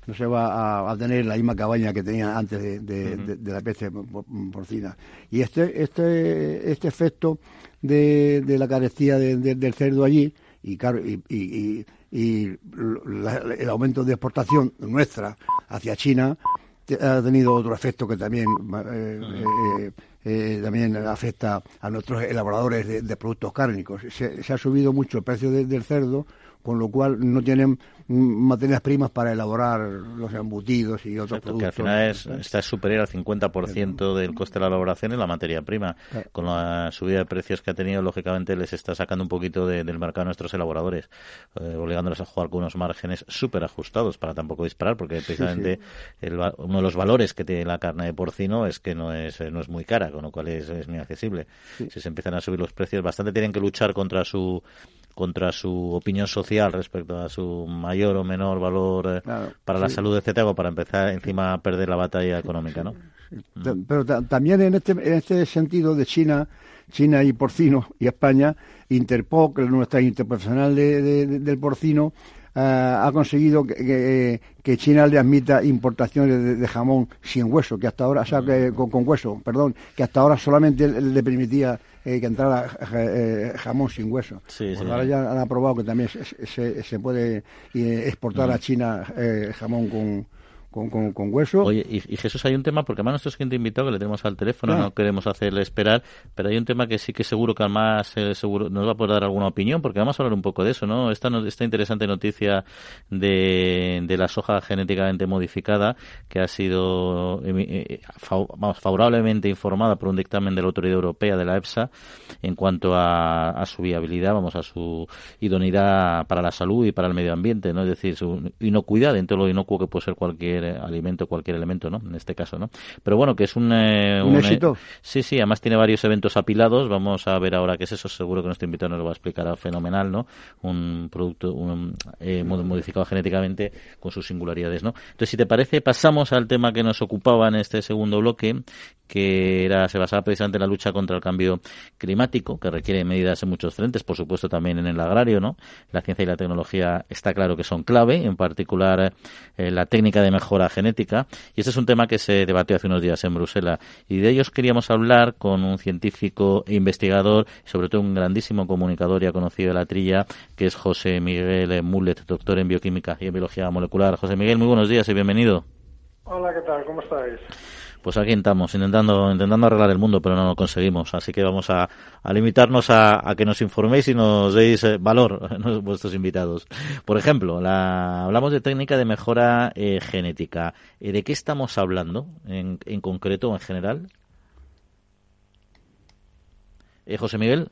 no se va a, tener la misma cabaña que tenía antes de, la peste porcina. Y este, este, este efecto de, la carestía del cerdo allí y, y, y, el aumento de exportación nuestra hacia China ha tenido otro efecto que también eh, eh, eh, también afecta a nuestros elaboradores de, productos cárnicos. Se, ha subido mucho el precio del cerdo, con lo cual no tienen materias primas para elaborar los embutidos y otros productos. Que al final es, está superior al 50% del coste de la elaboración en la materia prima. Con la subida de precios que ha tenido, lógicamente les está sacando un poquito del mercado a nuestros elaboradores, eh, obligándoles a jugar con unos márgenes súper ajustados para tampoco disparar, porque precisamente uno de los valores que tiene la carne de porcino es que no es, no es muy cara, con lo cual es, es muy accesible. Si se empiezan a subir los precios, bastante tienen que luchar contra su contra su opinión social respecto a su mayor o menor valor eh, para la salud, etcétera, o para empezar encima a perder la batalla económica, ¿no? Pero también en este, en este sentido de China, China y porcino y España, Interpol, nuestra interprofesional del porcino, ha conseguido que, que, China le admita importaciones de, jamón sin hueso, que hasta ahora, o sea, que, con, con, hueso, perdón, que hasta ahora solamente le permitía eh, que entrara eh, jamón sin hueso. Pues ahora ya han aprobado que también se, se, puede eh, exportar a China jamón con con, con, hueso. Oye, y, Jesús, hay un tema, porque además nuestro siguiente invitado que le tenemos al teléfono, no queremos hacerle esperar, pero hay un tema que sí que seguro que además eh, seguro nos va a poder dar alguna opinión, porque vamos a hablar un poco de eso, ¿no? Esta, esta interesante noticia de, de la soja genéticamente modificada, que ha sido eh, vamos, favorablemente informada por un dictamen de la Autoridad Europea, de la EFSA, en cuanto a, a su viabilidad, vamos, a su idoneidad para la salud y para el medio ambiente, ¿no? Es decir, su inocuidad dentro de lo inocuo que puede ser cualquier alimento, cualquier elemento, ¿no? En este caso, ¿no? Pero bueno, que es un... Eh, ¿Un, éxito? sí, sí, además tiene varios eventos apilados. Vamos a ver ahora qué es eso. Seguro que nuestro invitado nos lo va a explicar fenomenal, ¿no? Un producto un, eh, modificado genéticamente con sus singularidades, ¿no? Entonces, si te parece, pasamos al tema que nos ocupaba en este segundo bloque, que era, se basaba precisamente en la lucha contra el cambio climático, que requiere medidas en muchos frentes, por supuesto también en el agrario, ¿no? La ciencia y la tecnología está claro que son clave, en particular eh, la técnica de mejora genética. Y este es un tema que se debatió hace unos días en Bruselas. Y de ellos queríamos hablar con un científico e investigador, sobre todo un grandísimo comunicador ya conocido de la trilla, que es José Miguel Mulet, doctor en bioquímica y en biología molecular. José Miguel, muy buenos días y bienvenido. Hola, ¿qué tal? ¿Cómo estáis? Pues aquí estamos, intentando, intentando arreglar el mundo, pero no lo conseguimos. Así que vamos a, limitarnos a, que nos informéis y nos deis eh, valor a vuestros invitados. Por ejemplo, la, hablamos de técnica de mejora eh, genética. Eh, ¿De qué estamos hablando en, en concreto, en general? José Miguel.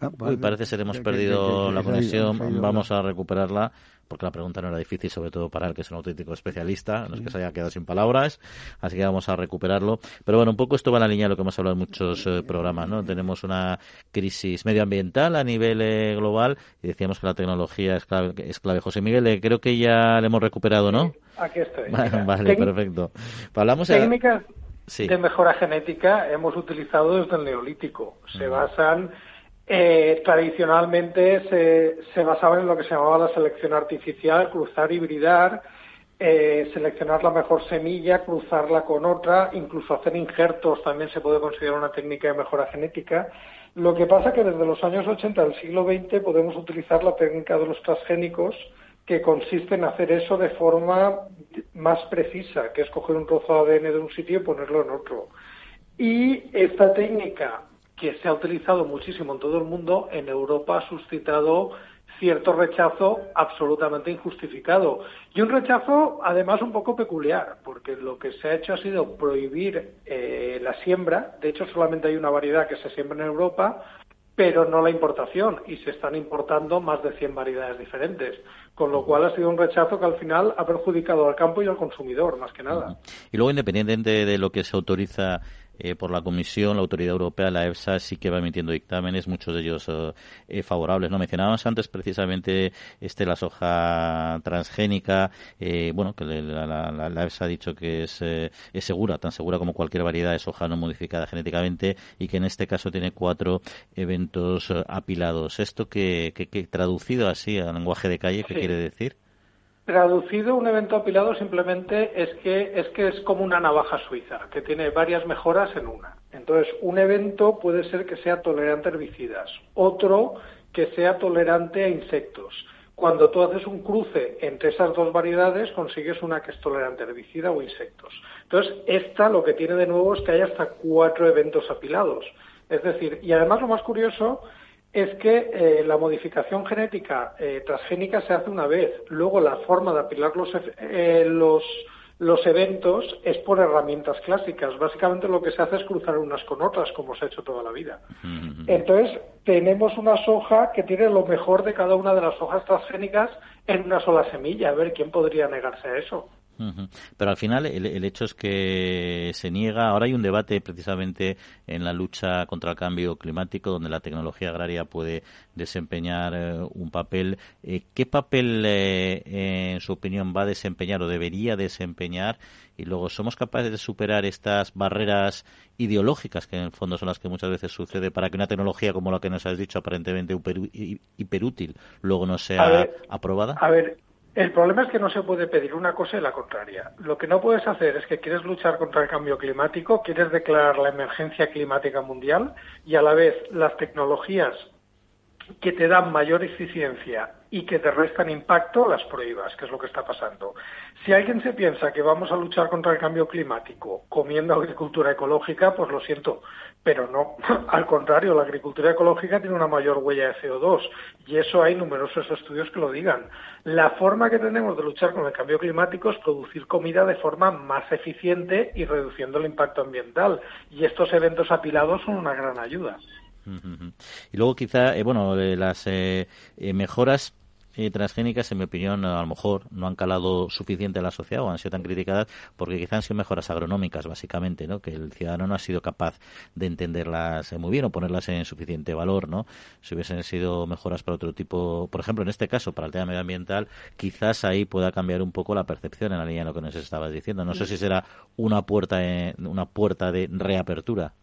Ah, Uy, parece ser hemos perdido la conexión. Vamos a recuperarla porque la pregunta no era difícil, sobre todo para el que es un auténtico especialista, no es que se haya quedado sin palabras, así que vamos a recuperarlo. Pero bueno, un poco esto va en la línea de lo que hemos hablado en muchos eh, programas, ¿no? Tenemos una crisis medioambiental a nivel eh, global y decíamos que la tecnología es clave. Es clave. José Miguel, eh, creo que ya le hemos recuperado, ¿no? aquí estoy. Vale, perfecto. Hablamos Técnicas de mejora genética hemos utilizado desde el neolítico. Se basan eh, tradicionalmente se, se basaba en lo que se llamaba la selección artificial, cruzar, hibridar, eh, seleccionar la mejor semilla, cruzarla con otra, incluso hacer injertos también se puede considerar una técnica de mejora genética. Lo que pasa que desde los años 80 del siglo XX podemos utilizar la técnica de los transgénicos, que consiste en hacer eso de forma más precisa, que es coger un trozo de ADN de un sitio y ponerlo en otro. Y esta técnica que se ha utilizado muchísimo en todo el mundo, en Europa ha suscitado cierto rechazo absolutamente injustificado. Y un rechazo, además, un poco peculiar, porque lo que se ha hecho ha sido prohibir eh, la siembra. De hecho, solamente hay una variedad que se siembra en Europa, pero no la importación. Y se están importando más de 100 variedades diferentes. Con lo cual ha sido un rechazo que al final ha perjudicado al campo y al consumidor, más que nada. Y luego, independientemente de lo que se autoriza eh, por la Comisión, la Autoridad Europea, la EFSA, sí que va emitiendo dictámenes, muchos de ellos eh, favorables. No mencionábamos antes precisamente este la soja transgénica, bueno, que la, EFSA ha dicho que es, es segura, tan segura como cualquier variedad de soja no modificada genéticamente y que en este caso tiene cuatro eventos apilados. Esto que, que, traducido así al lenguaje de calle, ¿qué quiere decir? Traducido, un evento apilado simplemente es que, es que es como una navaja suiza, que tiene varias mejoras en una. Entonces, un evento puede ser que sea tolerante a herbicidas, otro que sea tolerante a insectos. Cuando tú haces un cruce entre esas dos variedades, consigues una que es tolerante a herbicida o insectos. Entonces, esta lo que tiene de nuevo es que hay hasta cuatro eventos apilados. Es decir, y además lo más curioso es que eh, la modificación genética eh, transgénica se hace una vez. Luego la forma de apilar los, eh, los, los, eventos es por herramientas clásicas. Básicamente lo que se hace es cruzar unas con otras, como se ha hecho toda la vida. Entonces, tenemos una soja que tiene lo mejor de cada una de las hojas transgénicas en una sola semilla. A ver, ¿quién podría negarse a eso? Pero al final el, hecho es que se niega. Ahora hay un debate precisamente en la lucha contra el cambio climático donde la tecnología agraria puede desempeñar eh, un papel. Eh, ¿Qué papel, eh, en su opinión, va a desempeñar o debería desempeñar? Y luego, ¿somos capaces de superar estas barreras ideológicas que en el fondo son las que muchas veces sucede para que una tecnología como la que nos has dicho, aparentemente hiperútil, luego no sea aprobada? A ver, el problema es que no se puede pedir una cosa y la contraria. Lo que no puedes hacer es que quieres luchar contra el cambio climático, quieres declarar la emergencia climática mundial y a la vez las tecnologías que te dan mayor eficiencia y que te restan impacto, las prohíbas, que es lo que está pasando. Si alguien se piensa que vamos a luchar contra el cambio climático comiendo agricultura ecológica, pues lo siento, pero no. Al contrario, la agricultura ecológica tiene una mayor huella de CO2 y eso hay numerosos estudios que lo digan. La forma que tenemos de luchar con el cambio climático es producir comida de forma más eficiente y reduciendo el impacto ambiental y estos eventos apilados son una gran ayuda. Y luego quizá, eh, bueno, las eh, eh, mejoras transgénicas, en mi opinión, a lo mejor no han calado suficiente en la sociedad o han sido tan criticadas porque quizá han sido mejoras agronómicas, básicamente, ¿no? Que el ciudadano no ha sido capaz de entenderlas muy bien o ponerlas en suficiente valor, ¿no? Si hubiesen sido mejoras para otro tipo, por ejemplo, en este caso, para el tema medioambiental, quizás ahí pueda cambiar un poco la percepción en la línea de lo que nos estabas diciendo. No sé si será una puerta, una puerta de reapertura.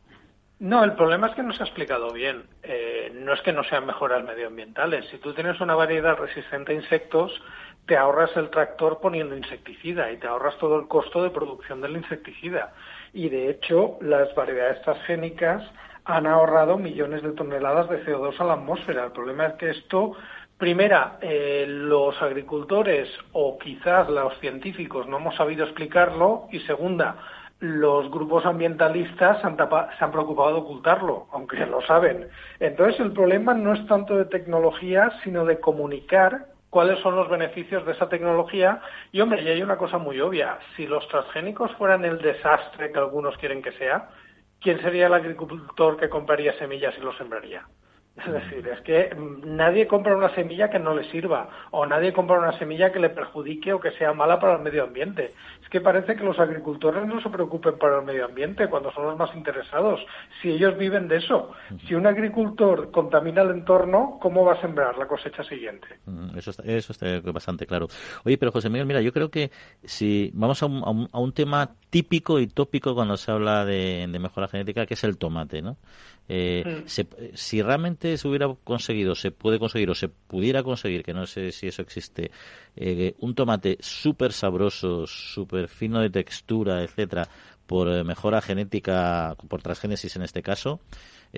No, el problema es que no se ha explicado bien. Eh, no es que no sean mejoras medioambientales. Si tú tienes una variedad resistente a insectos, te ahorras el tractor poniendo insecticida y te ahorras todo el costo de producción del insecticida. Y de hecho, las variedades transgénicas han ahorrado millones de toneladas de CO2 a la atmósfera. El problema es que esto, primera, eh, los agricultores o quizás los científicos no hemos sabido explicarlo y segunda, los grupos ambientalistas han, se han, preocupado de ocultarlo, aunque lo saben. Entonces el problema no es tanto de tecnología, sino de comunicar cuáles son los beneficios de esa tecnología. Y hombre, y hay una cosa muy obvia, si los transgénicos fueran el desastre que algunos quieren que sea, ¿quién sería el agricultor que compraría semillas y los sembraría? Es decir, es que nadie compra una semilla que no le sirva o nadie compra una semilla que le perjudique o que sea mala para el medio ambiente. Que parece que los agricultores no se preocupen para el medio ambiente cuando son los más interesados. Si ellos viven de eso, si un agricultor contamina el entorno, ¿cómo va a sembrar la cosecha siguiente? Eso está, eso está bastante claro. Oye, pero José Miguel, mira, yo creo que si vamos a un, a un, tema típico y tópico cuando se habla de, de mejora genética, que es el tomate, ¿no? Eh, si realmente se hubiera conseguido, se puede conseguir o se pudiera conseguir, que no sé si eso existe, eh, un tomate súper sabroso, súper fino de textura, etcétera, por eh, mejora genética, por transgénesis en este caso,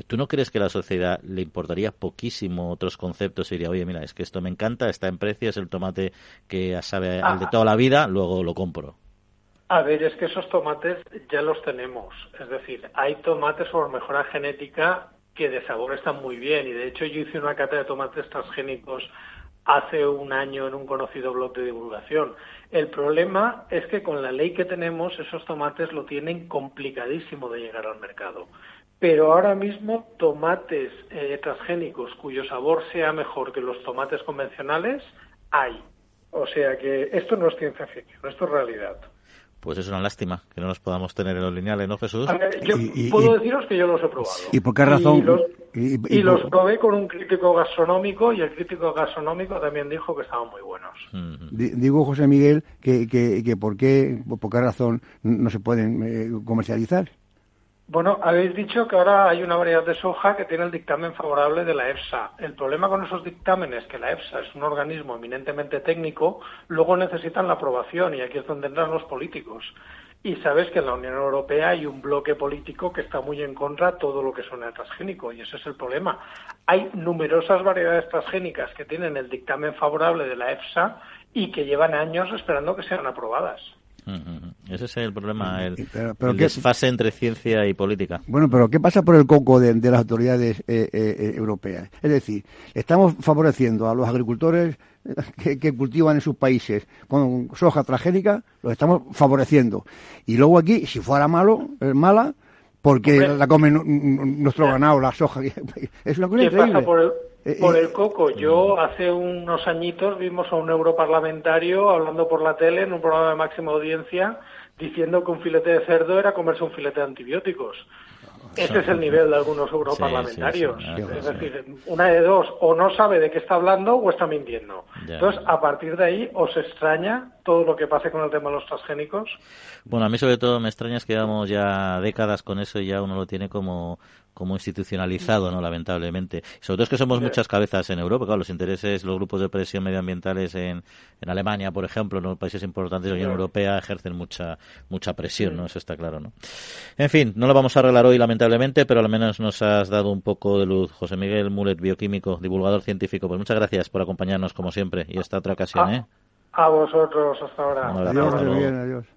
¿tú no crees que a la sociedad le importaría poquísimo otros conceptos y diría, oye, mira, es que esto me encanta, está en precio, es el tomate que sabe al de ah. toda la vida, luego lo compro? A ver, es que esos tomates ya los tenemos. Es decir, hay tomates por mejora genética que de sabor están muy bien. Y de hecho yo hice una cata de tomates transgénicos hace un año en un conocido blog de divulgación. El problema es que con la ley que tenemos esos tomates lo tienen complicadísimo de llegar al mercado. Pero ahora mismo tomates eh, transgénicos cuyo sabor sea mejor que los tomates convencionales hay. O sea que esto no es ciencia ficción, esto es realidad. Pues es una lástima que no los podamos tener en los lineales, ¿no, Jesús? yo puedo deciros que yo los he probado. ¿Y por qué razón? Y los, probé con un crítico gastronómico y el crítico gastronómico también dijo que estaban muy buenos. Digo, José Miguel, que, que, por, qué, por qué razón no se pueden eh, comercializar. Bueno, habéis dicho que ahora hay una variedad de soja que tiene el dictamen favorable de la EFSA. El problema con esos dictámenes, que la EFSA es un organismo eminentemente técnico, luego necesitan la aprobación y aquí es donde entran los políticos. Y sabes que en la Unión Europea hay un bloque político que está muy en contra de todo lo que suena transgénico y ese es el problema. Hay numerosas variedades transgénicas que tienen el dictamen favorable de la EFSA y que llevan años esperando que sean aprobadas. Ese es el problema, el, desfase entre ciencia y política. Bueno, pero ¿qué pasa por el coco de, las autoridades eh, eh, europeas? Es decir, estamos favoreciendo a los agricultores que, cultivan en sus países con soja transgénica, los estamos favoreciendo. Y luego aquí, si fuera malo, es mala, porque la come nuestro ganado, la soja. Es una cosa increíble. Eh, por el coco. Yo hace unos añitos vimos a un europarlamentario hablando por la tele en un programa de máxima audiencia diciendo que un filete de cerdo era comerse un filete de antibióticos. Ese es el nivel de algunos europarlamentarios. es decir, una de dos, o no sabe de qué está hablando o está mintiendo. Entonces, a partir de ahí, ¿os extraña todo lo que pase con el tema de los transgénicos? Bueno, a mí sobre todo me extraña es que llevamos ya décadas con eso y ya uno lo tiene como como institucionalizado, ¿no? Lamentablemente. Sobre todo es que somos muchas cabezas en Europa, claro, los intereses, los grupos de presión medioambientales en, en Alemania, por ejemplo, en los países importantes de la Unión Europea ejercen mucha mucha presión, ¿no? Eso está claro, ¿no? En fin, no lo vamos a arreglar hoy, lamentablemente, pero al menos nos has dado un poco de luz. José Miguel Mulet, bioquímico, divulgador científico, pues muchas gracias por acompañarnos, como siempre, y esta otra ocasión, ¿eh? A vosotros, hasta ahora. Adiós, adiós.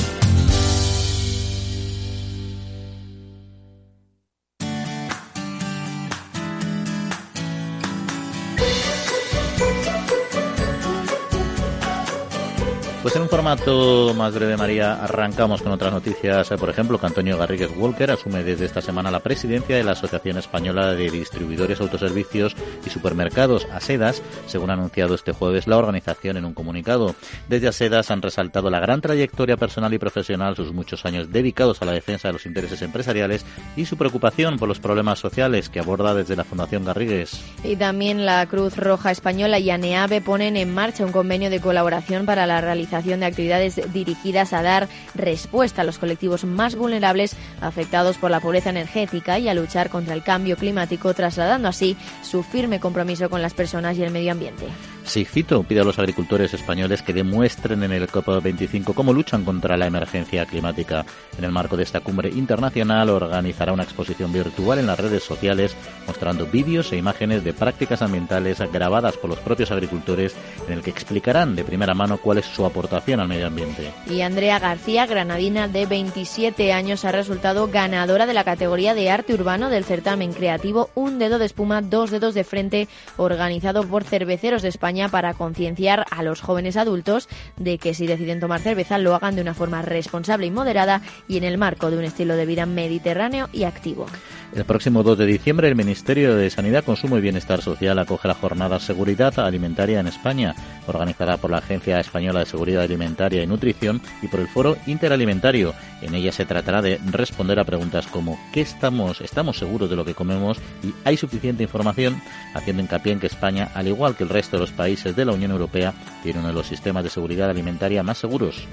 Pues en un formato más breve, María, arrancamos con otras noticias. Por ejemplo, que Antonio Garrigues Walker asume desde esta semana la presidencia de la Asociación Española de Distribuidores, Autoservicios y Supermercados, ASEDAS, según ha anunciado este jueves la organización en un comunicado. Desde ASEDAS han resaltado la gran trayectoria personal y profesional, sus muchos años dedicados a la defensa de los intereses empresariales y su preocupación por los problemas sociales que aborda desde la Fundación Garrigues. Y también la Cruz Roja Española y ANEAVE ponen en marcha un convenio de colaboración para la realización de actividades dirigidas a dar respuesta a los colectivos más vulnerables afectados por la pobreza energética y a luchar contra el cambio climático, trasladando así su firme compromiso con las personas y el medio ambiente. Sigfito pide a los agricultores españoles que demuestren en el COP25 cómo luchan contra la emergencia climática. En el marco de esta cumbre internacional organizará una exposición virtual en las redes sociales mostrando vídeos e imágenes de prácticas ambientales grabadas por los propios agricultores en el que explicarán de primera mano cuál es su aportación al medio ambiente. Y Andrea García, granadina de 27 años, ha resultado ganadora de la categoría de arte urbano del certamen creativo Un dedo de espuma, dos dedos de frente, organizado por Cerveceros de España para concienciar a los jóvenes adultos de que si deciden tomar cerveza lo hagan de una forma responsable y moderada y en el marco de un estilo de vida mediterráneo y activo. El próximo 2 de diciembre el Ministerio de Sanidad, Consumo y Bienestar Social acoge la jornada Seguridad Alimentaria en España, organizada por la Agencia Española de Seguridad Alimentaria y Nutrición y por el Foro Interalimentario. En ella se tratará de responder a preguntas como ¿qué estamos, estamos seguros de lo que comemos y hay suficiente información? Haciendo hincapié en que España, al igual que el resto de los países de la Unión Europea, tiene uno de los sistemas de seguridad alimentaria más seguros.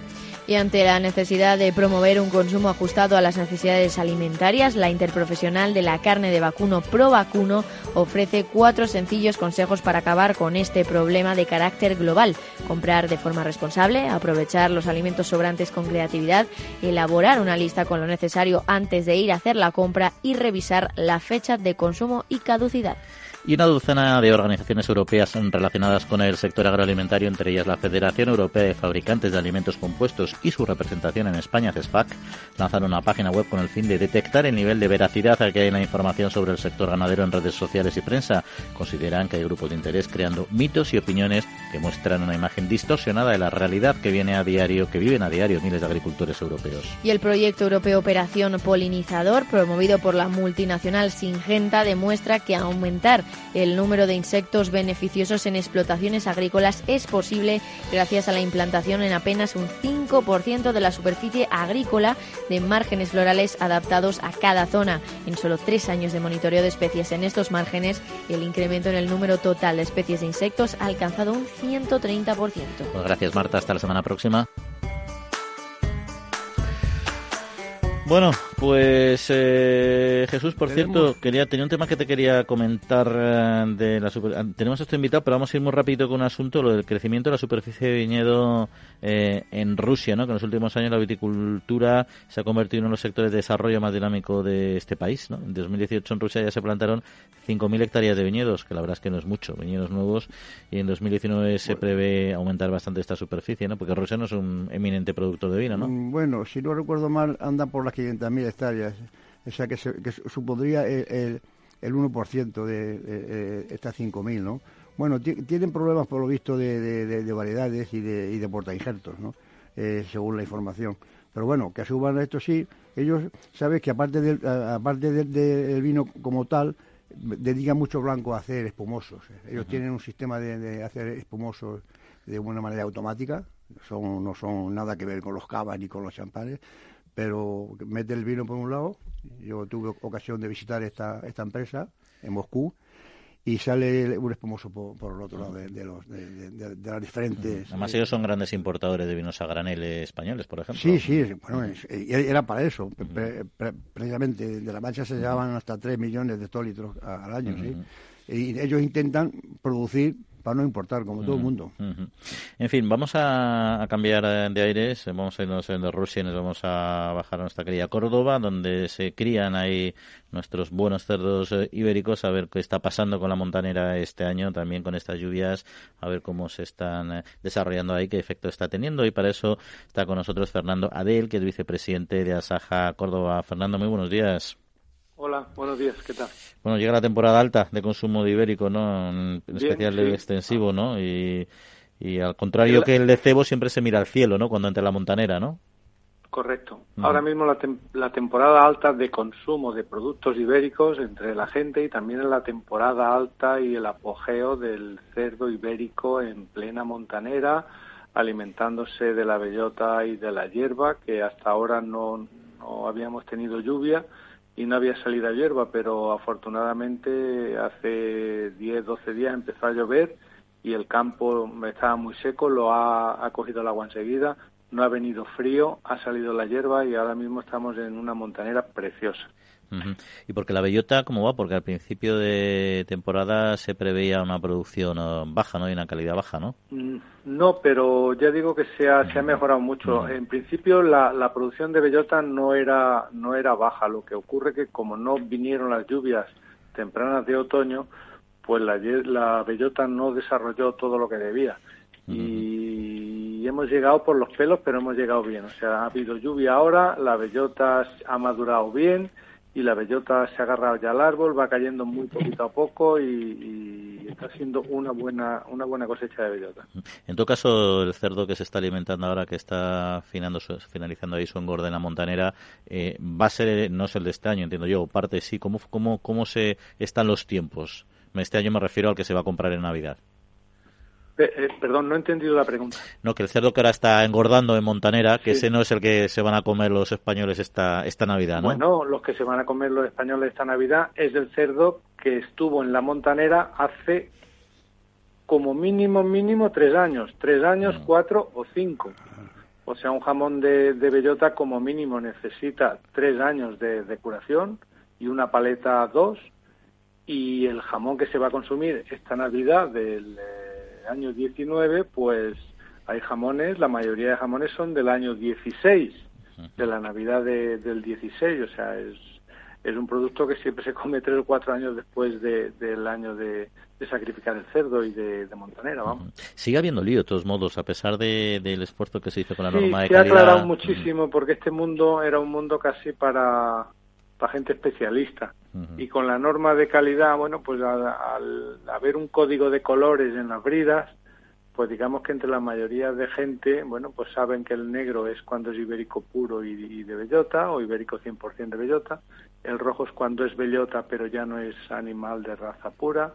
Y ante la necesidad de promover un consumo ajustado a las necesidades alimentarias, la Interprofesional de la Carne de Vacuno Pro Vacuno ofrece cuatro sencillos consejos para acabar con este problema de carácter global. Comprar de forma responsable, aprovechar los alimentos sobrantes con creatividad, elaborar una lista con lo necesario antes de ir a hacer la compra y revisar la fecha de consumo y caducidad. Y una docena de organizaciones europeas relacionadas con el sector agroalimentario, entre ellas la Federación Europea de Fabricantes de Alimentos Compuestos y su representación en España, CESFAC, lanzaron una página web con el fin de detectar el nivel de veracidad al que hay en la información sobre el sector ganadero en redes sociales y prensa. Consideran que hay grupos de interés creando mitos y opiniones que muestran una imagen distorsionada de la realidad que viene a diario, que viven a diario miles de agricultores europeos. Y el proyecto europeo Operación Polinizador, promovido por la multinacional Singenta, demuestra que aumentar el número de insectos beneficiosos en explotaciones agrícolas es posible gracias a la implantación en apenas un 5% de la superficie agrícola de márgenes florales adaptados a cada zona. En solo tres años de monitoreo de especies en estos márgenes, el incremento en el número total de especies de insectos ha alcanzado un 130%. Pues gracias Marta, hasta la semana próxima. Bueno, pues eh, Jesús, por cierto, quería tenía un tema que te quería comentar eh, de la super, ah, tenemos esto invitado, pero vamos a ir muy rápido con un asunto, lo del crecimiento de la superficie de viñedo eh, en Rusia, ¿no? Que en los últimos años la viticultura se ha convertido en uno de los sectores de desarrollo más dinámico de este país, ¿no? En 2018 en Rusia ya se plantaron 5.000 hectáreas de viñedos, que la verdad es que no es mucho, viñedos nuevos, y en 2019 se prevé aumentar bastante esta superficie, ¿no? Porque Rusia no es un eminente productor de vino, ¿no? Mm, bueno, si no recuerdo mal, anda por las 500.000 hectáreas, o sea que, supondría el, el, 1% de, estas 5.000, ¿no? Bueno, tienen problemas por lo visto de, variedades y de, y de portainjertos, ¿no? Eh, según la información. Pero bueno, que suban esto sí, ellos, sabes que aparte del, aparte del, vino como tal, dedican mucho blanco a hacer espumosos. Ellos tienen un sistema de, hacer espumosos de una manera automática, son, no son nada que ver con los cavas ni con los champanes, pero mete el vino por un lado. Yo tuve ocasión de visitar esta, esta empresa en Moscú y sale un espumoso por, el otro lado de, los, de, las diferentes... Además ellos son grandes importadores de vinos a granel españoles, por ejemplo. Sí, sí, bueno, era para eso. precisamente de la mancha se llevaban hasta 3 millones de hectolitros al año, ¿sí? Y ellos intentan producir para no importar, como todo el mundo. En fin, vamos a, cambiar de aires, vamos a irnos de Rusia y nos vamos a bajar a nuestra querida Córdoba, donde se crían ahí nuestros buenos cerdos eh, ibéricos, a ver qué está pasando con la montanera este año, también con estas lluvias, a ver cómo se están eh, desarrollando ahí, qué efecto está teniendo. Y para eso está con nosotros Fernando Adel, que es vicepresidente de Asaja Córdoba. Fernando, muy buenos días. Hola, buenos días, ¿qué tal? Bueno, llega la temporada alta de consumo de ibérico, ¿no? En especial de extensivo, ¿no? Y, al contrario que el de cebo siempre se mira al cielo, ¿no? Cuando entra la montanera, ¿no? Correcto. Ahora mismo la, la, temporada alta de consumo de productos ibéricos entre la gente y también en la temporada alta y el apogeo del cerdo ibérico en plena montanera, alimentándose de la bellota y de la hierba, que hasta ahora no, no habíamos tenido lluvia y no había salida hierba, pero afortunadamente hace 10, 12 días empezó a llover y el campo estaba muy seco, lo ha, ha cogido el agua enseguida, no ha venido frío, ha salido la hierba y ahora mismo estamos en una montanera preciosa. ¿Y porque la bellota cómo va? Porque al principio de temporada se preveía una producción eh, baja, ¿no? Y una calidad baja, ¿no? Mm, no, pero ya digo que se ha, se ha mejorado mucho. En principio la, la producción de bellota no era, no era baja. Lo que ocurre que como no vinieron las lluvias tempranas de otoño, pues la, la bellota no desarrolló todo lo que debía. Y hemos llegado por los pelos, pero hemos llegado bien. O sea, ha habido lluvia ahora, la bellota ha madurado bien y la bellota se ha agarrado ya al árbol, va cayendo muy poquito a poco y, está siendo una buena una buena cosecha de bellota. En todo caso, el cerdo que se está alimentando ahora, que está finalizando ahí su engorde en la montanera, eh, va a ser, no es el de este año, entiendo yo, parte sí. ¿Cómo, cómo, cómo se están los tiempos? Este año me refiero al que se va a comprar en Navidad. Eh, perdón, no he entendido la pregunta. No, que el cerdo que ahora está engordando en Montanera, que ese no es el que se van a comer los españoles esta, esta Navidad, ¿no? Bueno, los que se van a comer los españoles esta Navidad es el cerdo que estuvo en la Montanera hace como mínimo, mínimo tres años. Tres años, mm. cuatro o cinco. O sea, un jamón de, bellota como mínimo necesita tres años de, de curación y una paleta dos. Y el jamón que se va a consumir esta Navidad del año 19, pues hay jamones, la mayoría de jamones son del año 16, de la Navidad del 16, o sea, es, es un producto que siempre se come tres o cuatro años después del año de, sacrificar el cerdo y de, montanera, vamos. Sigue habiendo lío, de todos modos, a pesar del esfuerzo que se hizo con la sí, norma de se ha aclarado muchísimo, porque este mundo era un mundo casi para, para gente especialista. Y con la norma de calidad, bueno, pues al haber un código de colores en las bridas, pues digamos que entre la mayoría de gente, bueno, pues saben que el negro es cuando es ibérico puro y, de bellota, o ibérico 100% de bellota, el rojo es cuando es bellota pero ya no es animal de raza pura,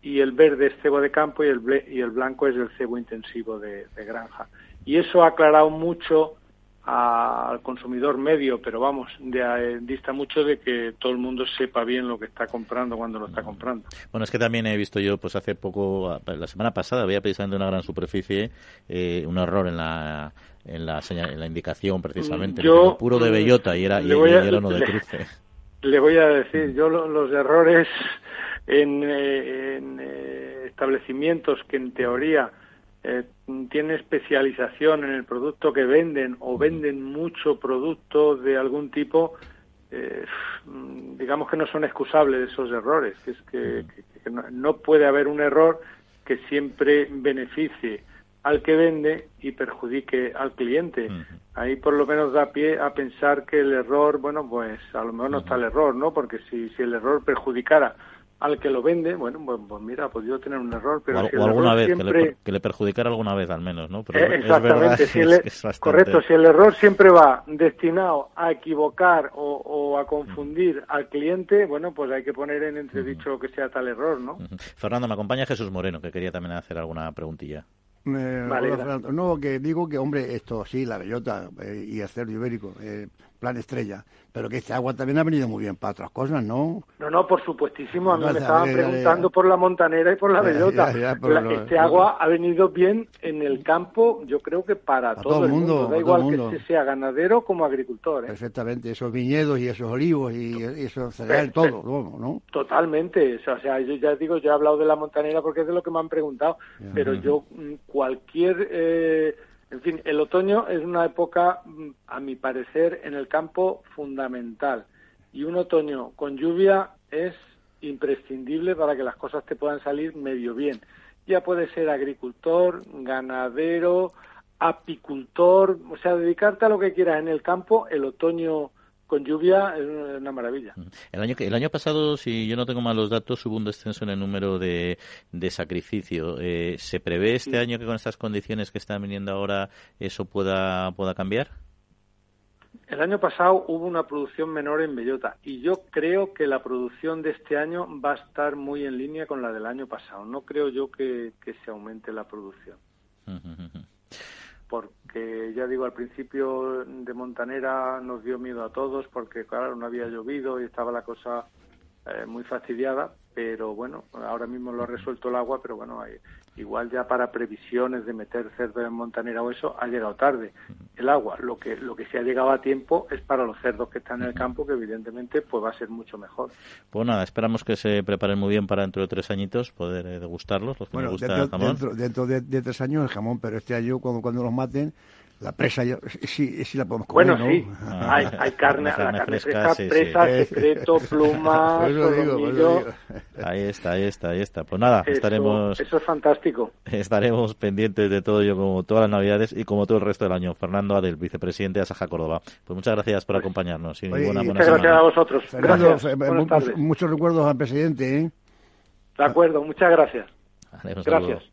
y el verde es cebo de campo y el, y el blanco es el cebo intensivo de, de granja. Y eso ha aclarado mucho al consumidor medio, pero vamos, de, eh, dista mucho de que todo el mundo sepa bien lo que está comprando cuando lo está comprando. Bueno, es que también he visto yo, pues hace poco, la semana pasada, había precisamente una gran superficie, eh, un error en la en la, en la indicación precisamente, yo, puro de bellota y era, y, era uno de cruce. Le, voy a decir, yo los errores en, eh, en establecimientos que en teoría eh, tiene especialización en el producto que venden o venden mucho producto de algún tipo, eh, digamos que no son excusables esos errores, que es que, no, puede haber un error que siempre beneficie al que vende y perjudique al cliente. Ahí por lo menos da pie a pensar que el error, bueno, pues a lo mejor no está el error, ¿no? Porque si, si el error perjudicara al que lo vende, bueno, pues, pues, mira, ha podido tener un error, pero o, alguna vez que, le, perjudicara alguna vez al menos, ¿no? Pero exactamente, si correcto, si el error siempre va destinado a equivocar o, a confundir al cliente, bueno, pues hay que poner en entredicho que sea tal error, ¿no? Fernando, me acompaña Jesús Moreno, que quería también hacer alguna preguntilla. no, que digo que, hombre, esto sí, la bellota eh, y el cerdo ibérico, eh, plan estrella, pero que este agua también ha venido muy bien para otras cosas, ¿no? No, no, por supuestísimo. A mí me estaban preguntando por la montanera y por la bellota. este agua ha venido bien en el campo, yo creo que para todo, el mundo. Da igual que sea ganadero como agricultor. ¿eh? Perfectamente. Esos viñedos y esos olivos y, esos cereales, todo, ¿no? Totalmente. O sea, yo ya digo, yo he hablado de la montanera porque es de lo que me han preguntado, pero yo mm, cualquier... Eh, en fin, el otoño es una época, mm, a mi parecer, en el campo fundamental. Y un otoño con lluvia es imprescindible para que las cosas te puedan salir medio bien. Ya puede ser agricultor, ganadero, apicultor, o sea, dedicarte a lo que quieras en el campo, el otoño con lluvia es una maravilla. El año, el año pasado, si yo no tengo malos datos, hubo un descenso en el número de, de sacrificio. Eh, ¿Se prevé este año que con estas condiciones que están viniendo ahora eso pueda, pueda cambiar? El año pasado hubo una producción menor en bellota y yo creo que la producción de este año va a estar muy en línea con la del año pasado. No creo yo que, se aumente la producción porque ya digo, al principio de Montanera nos dio miedo a todos porque, claro, no había llovido y estaba la cosa eh, muy fastidiada, pero bueno, ahora mismo lo ha resuelto el agua, pero bueno, hay, igual ya para previsiones de meter cerdo en montanera o eso ha llegado tarde el agua. Lo que lo que se ha llegado a tiempo es para los cerdos que están en el campo que evidentemente pues va a ser mucho mejor. Pues nada esperamos que se preparen muy bien para dentro de tres añitos poder eh, degustarlos los que bueno, gusta dentro, el jamón dentro, de, de, tres años el jamón pero este año cuando cuando los maten la presa sí, sí la podemos comer, Bueno, sí, ah. hay, hay, carne, la carne fresca, presa, secreto, pluma, Ahí está, ahí está, ahí está. Pues nada, estaremos... Eso es fantástico. Estaremos pendientes de todo ello como todas las navidades y como todo el resto del año. Fernando Adel, vicepresidente de Asaja Córdoba. Pues muchas gracias por pues, acompañarnos. Y buena, muchas gracias a vosotros. gracias. Eh, muchos recuerdos al presidente, ¿eh? De acuerdo, muchas gracias. gracias.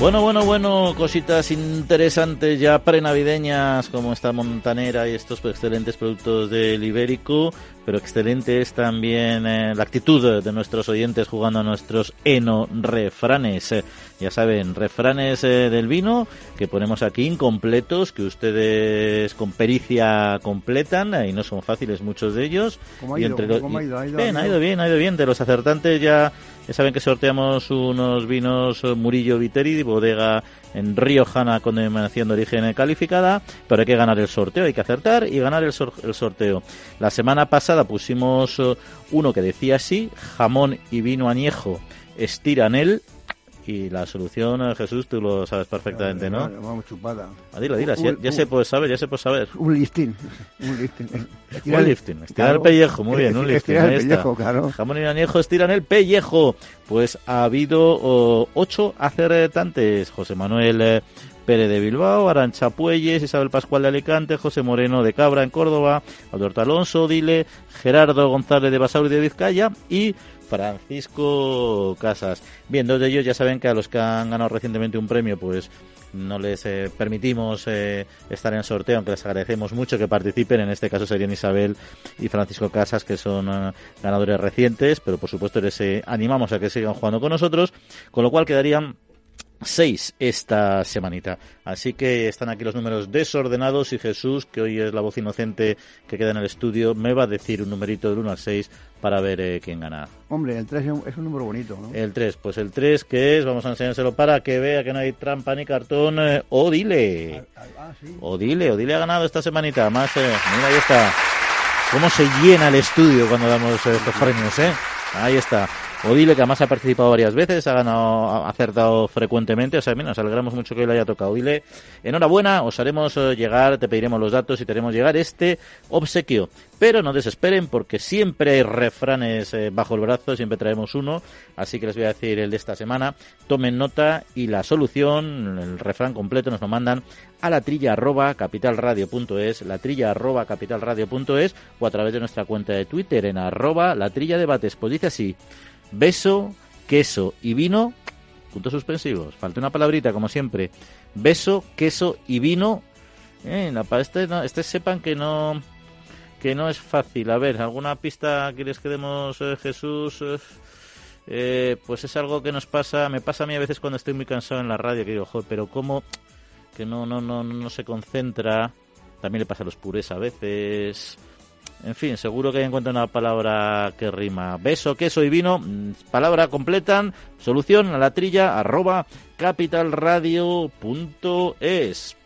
Bueno, bueno, bueno, cositas interesantes ya prenavideñas como esta montanera y estos excelentes productos del ibérico, pero excelente es también eh, la actitud de nuestros oyentes jugando a nuestros eno refranes. ya saben, refranes eh, del vino que ponemos aquí incompletos, que ustedes con pericia completan y no son fáciles muchos de ellos. ¿Cómo ha ido? bien, ha ido bien, ha ido bien. De los acertantes ya Ya saben que sorteamos unos vinos Murillo Viteri, bodega en Riojana con denominación de origen calificada, pero hay que ganar el sorteo, hay que acertar y ganar el, el sorteo. La semana pasada pusimos uno que decía así, jamón y vino añejo estiranel y la solución, eh, Jesús, tú lo sabes perfectamente, ¿no? Vamos chupada. Ah, dila, dila, ya, se puede saber, ya se puede saber. Un lifting. Un lifting. un lifting. Estirar el pellejo, muy bien, un lifting. Estirar el pellejo, claro. Jamón y añejo estiran el pellejo. Pues ha habido ocho acertantes. José Manuel eh, Pérez de Bilbao, Arancha Puelles, Isabel Pascual de Alicante, José Moreno de Cabra en Córdoba, Alberto Alonso, Dile, Gerardo González de Basauri de Vizcaya y Francisco Casas. Bien, dos de ellos ya saben que a los que han ganado recientemente un premio, pues no les eh, permitimos eh, estar en sorteo, aunque les agradecemos mucho que participen. En este caso serían Isabel y Francisco Casas, que son eh, ganadores recientes, pero por supuesto les animamos a que sigan jugando con nosotros, con lo cual quedarían seis esta semanita. Así que están aquí los números desordenados y Jesús, que hoy es la voz inocente que queda en el estudio, me va a decir un numerito del 1 al 6 para ver eh, quién gana. Hombre, el 3 es un número bonito, ¿no? El 3, pues el 3 que es, vamos a enseñárselo para que vea que no hay trampa ni cartón. Eh, Odile. Ah, ah, sí. Odile, Odile ha ganado esta semanita. Más, eh, mira, ahí está. Cómo se llena el estudio cuando damos estos premios, ¿eh? Ahí está. Odile, que además ha participado varias veces, ha ganado, ha acertado frecuentemente, o sea, mira, nos alegramos mucho que le haya tocado. Odile, enhorabuena, os haremos eh, llegar, te pediremos los datos y te haremos llegar este obsequio. Pero no desesperen porque siempre hay refranes eh, bajo el brazo, siempre traemos uno, así que les voy a decir el de esta semana. Tomen nota y la solución, el refrán completo, nos lo mandan a la trilla arroba capitalradio.es, la trilla arroba capitalradio.es o a través de nuestra cuenta de Twitter en arroba la trilla debates. Pues dice así, beso, queso y vino, puntos suspensivos. Falta una palabrita, como siempre. Beso, queso y vino. Eh, para este, este sepan que no que no es fácil. A ver, ¿alguna pista que demos, eh, Jesús? Eh, pues es algo que nos pasa, me pasa a mí a veces cuando estoy muy cansado en la radio, que digo, joder, pero ¿cómo que no, no, no, no se concentra? También le pasa a los purés a veces. En fin, seguro que encuentra una palabra que rima. Beso, queso y vino, mm, palabra completan, solución a la trilla, arroba capitalradio.es.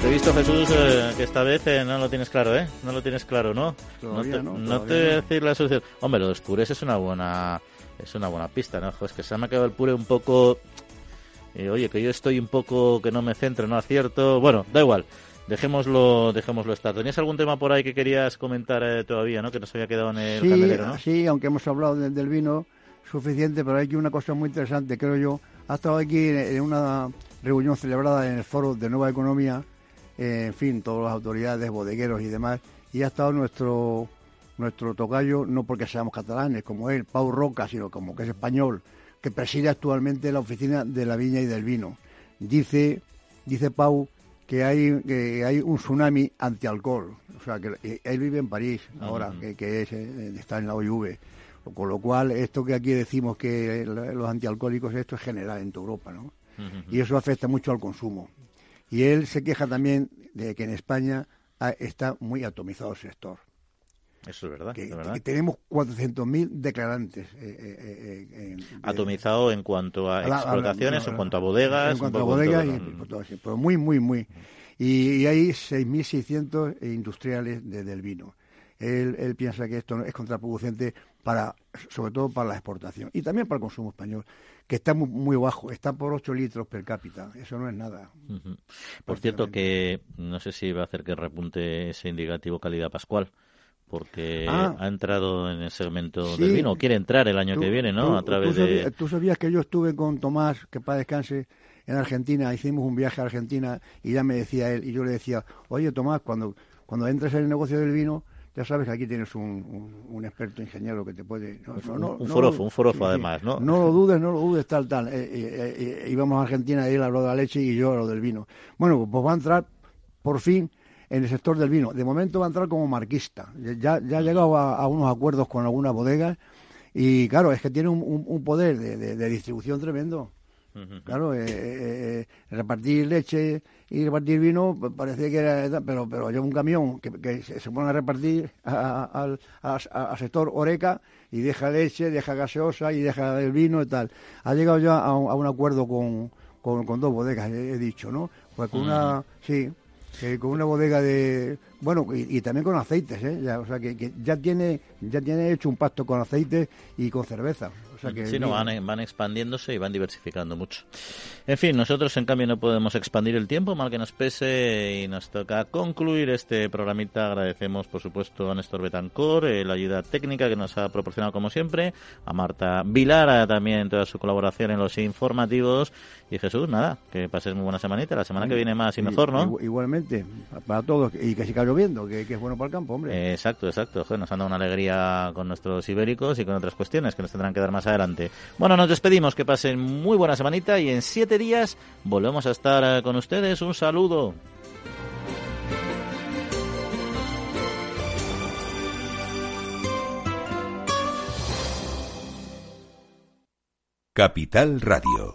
Te he visto, Jesús, eh, que esta vez eh, no lo tienes claro, ¿eh? No lo tienes claro, ¿no? no te, no, te voy a decir la solución. Hombre, los purés es una buena es una buena pista, ¿no? Es que se me ha quedado el puré un poco... Eh, oye, que yo estoy un poco que no me centro, no acierto... Bueno, da igual. Dejémoslo, dejémoslo estar. ¿Tenías algún tema por ahí que querías comentar todavía, no? Que nos había quedado en el sí, ¿no? Sí, aunque hemos hablado del vino suficiente, pero hay aquí una cosa muy interesante, creo yo. Ha estado aquí en una reunión celebrada en el Foro de Nueva Economía eh, en fin, todas las autoridades, bodegueros y demás, y ha estado nuestro nuestro tocayo, no porque seamos catalanes como él, Pau Roca, sino como que es español, que preside actualmente la oficina de la viña y del vino. Dice, dice Pau que hay, que hay un tsunami antialcohol. O sea, que eh, él vive en París ahora, que, es, eh, está en la OIV. Con lo cual, esto que aquí decimos que los antialcohólicos, esto es general en toda Europa, ¿no? Y eso afecta mucho al consumo. Y él se queja también de que en España está muy atomizado el sector. Eso es verdad. Que, que tenemos 400.000 declarantes. Eh, eh, eh Atomizado en cuanto a, explotaciones, en cuanto a bodegas. En cuanto a bodegas, y, todo así, pero muy, muy, muy. Y, y hay 6.600 industriales de, del vino. Él, él, piensa que esto es contraproducente para, sobre todo para la exportación y también para el consumo español que está muy, bajo, está por 8 litros per cápita, eso no es nada. Por cierto que no sé si va a hacer que repunte ese indicativo calidad pascual porque ah. ha entrado en el segmento del vino, quiere entrar el año que viene, ¿no? a través tú sabías, de... Tú sabías que yo estuve con Tomás, que para descanse, en Argentina, hicimos un viaje a Argentina y ya me decía él, y yo le decía, oye Tomás, cuando, cuando entres en el negocio del vino, ya sabes que aquí tienes un, un, experto ingeniero que te puede... un forofo, un forofo además, ¿no? No lo dudes, no lo dudes, tal, tal. Eh, eh, eh, íbamos a Argentina y él habló de la leche y yo a lo del vino. Bueno, pues va a entrar, por fin, en el sector del vino. De momento va a entrar como marquista. Ya, ya ha llegado a, unos acuerdos con algunas bodegas y, claro, es que tiene un, poder de, distribución tremendo. Claro, eh, eh, repartir leche y repartir vino parecía que era, pero pero lleva un camión que, se pone a repartir al sector Oreca y deja leche, deja gaseosa y deja el vino y tal. Ha llegado ya a un, acuerdo con, con, dos bodegas, he, dicho, ¿no? Pues con una, sí, con una bodega de bueno y, también con aceites ¿eh? ya, o sea que, que, ya tiene ya tiene hecho un pacto con aceites y con cerveza sí, no, van, van, expandiéndose y van diversificando mucho. En fin, nosotros en cambio no podemos expandir el tiempo, mal que nos pese, y nos toca concluir este programita. Agradecemos, por supuesto, a Néstor Betancor, eh, la ayuda técnica que nos ha proporcionado como siempre, a Marta Vilara también toda su colaboración en los informativos. Y Jesús, nada, que pases muy buena semanita. La semana que viene más y mejor, ¿no? Igualmente, para todos, y que siga lloviendo, que, que es bueno para el campo, hombre. exacto, exacto. nos han dado una alegría con nuestros ibéricos y con otras cuestiones que nos tendrán que dar más adelante. Bueno, nos despedimos, que pasen muy buena semanita y en siete días volvemos a estar eh, con ustedes. Un saludo. Capital Radio